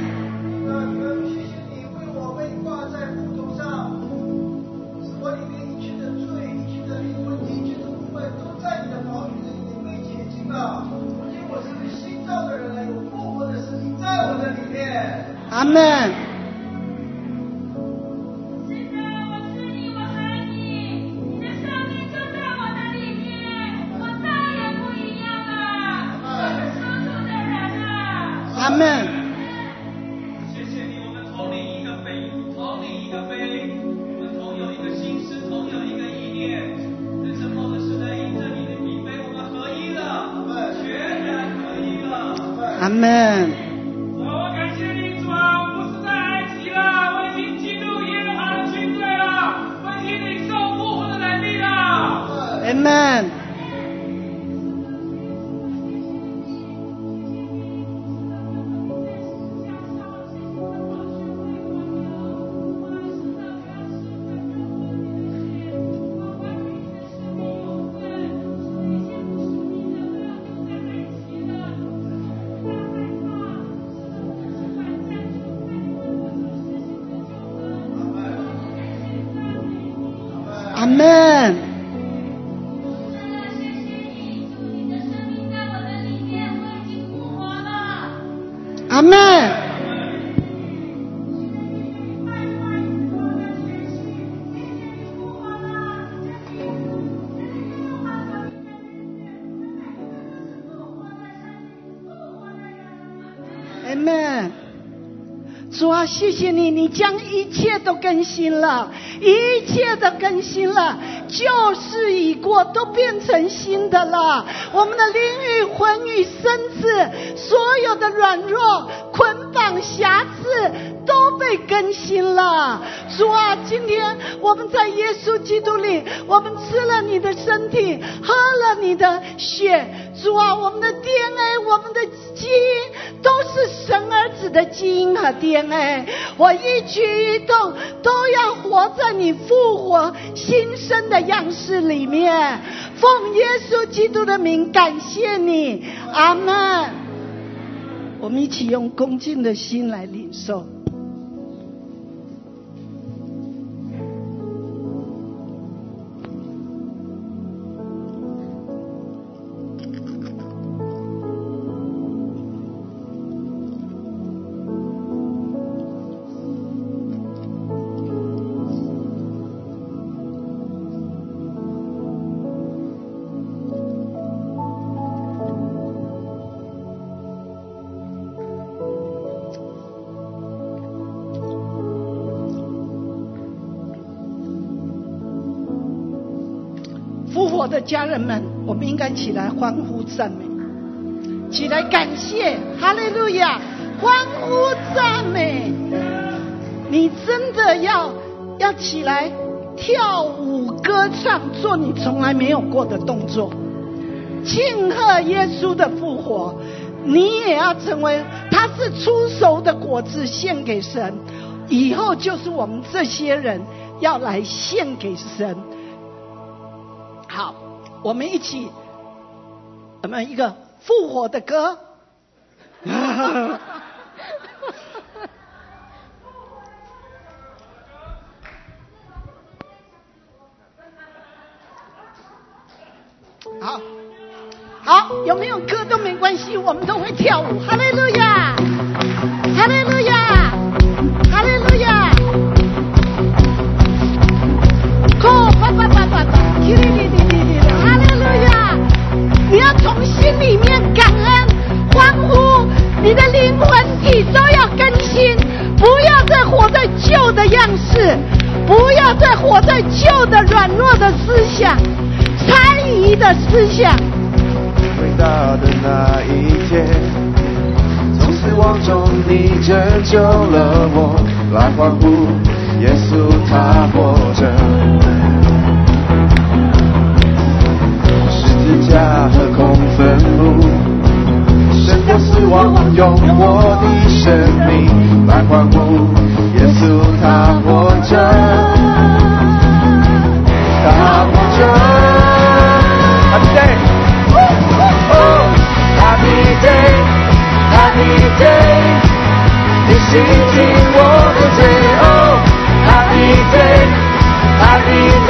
谢谢你，你将一切都更新了，一切都更新了，旧事已过，都变成新的了。我们的灵与魂与身子，所有的软弱、捆绑、瑕疵，都被更新了。主啊，今天我们在耶稣基督里，我们吃了你的身体，喝了你的血。主啊，我们的 DNA，我们的基因都是神儿子的基因和 DNA。我一举一动都要活在你复活新生的样式里面。奉耶稣基督的名，感谢你，阿门。我们一起用恭敬的心来领受。我的家人们，我们应该起来欢呼赞美，起来感谢，哈利路亚，欢呼赞美。你真的要要起来跳舞歌唱，做你从来没有过的动作，庆贺耶稣的复活。你也要成为，他是出熟的果子献给神，以后就是我们这些人要来献给神。我们一起，我们一个复活的歌。好，好，有没有歌都没关系，我们都会跳舞。哈利路亚，哈利路亚，从心里面感恩、欢呼，你的灵魂体都要更新，不要再活在旧的样式，不要再活在旧的软弱的思想、猜疑的思想。伟大的那一天，从死亡中你拯救了我，来欢呼，耶稣他活着。字架和空坟墓，胜过死亡，用我的生命来欢呼，耶稣他活着，他活着。Happy day. Oh, happy day, happy day，你洗净我的罪。Oh, happy day, happy day，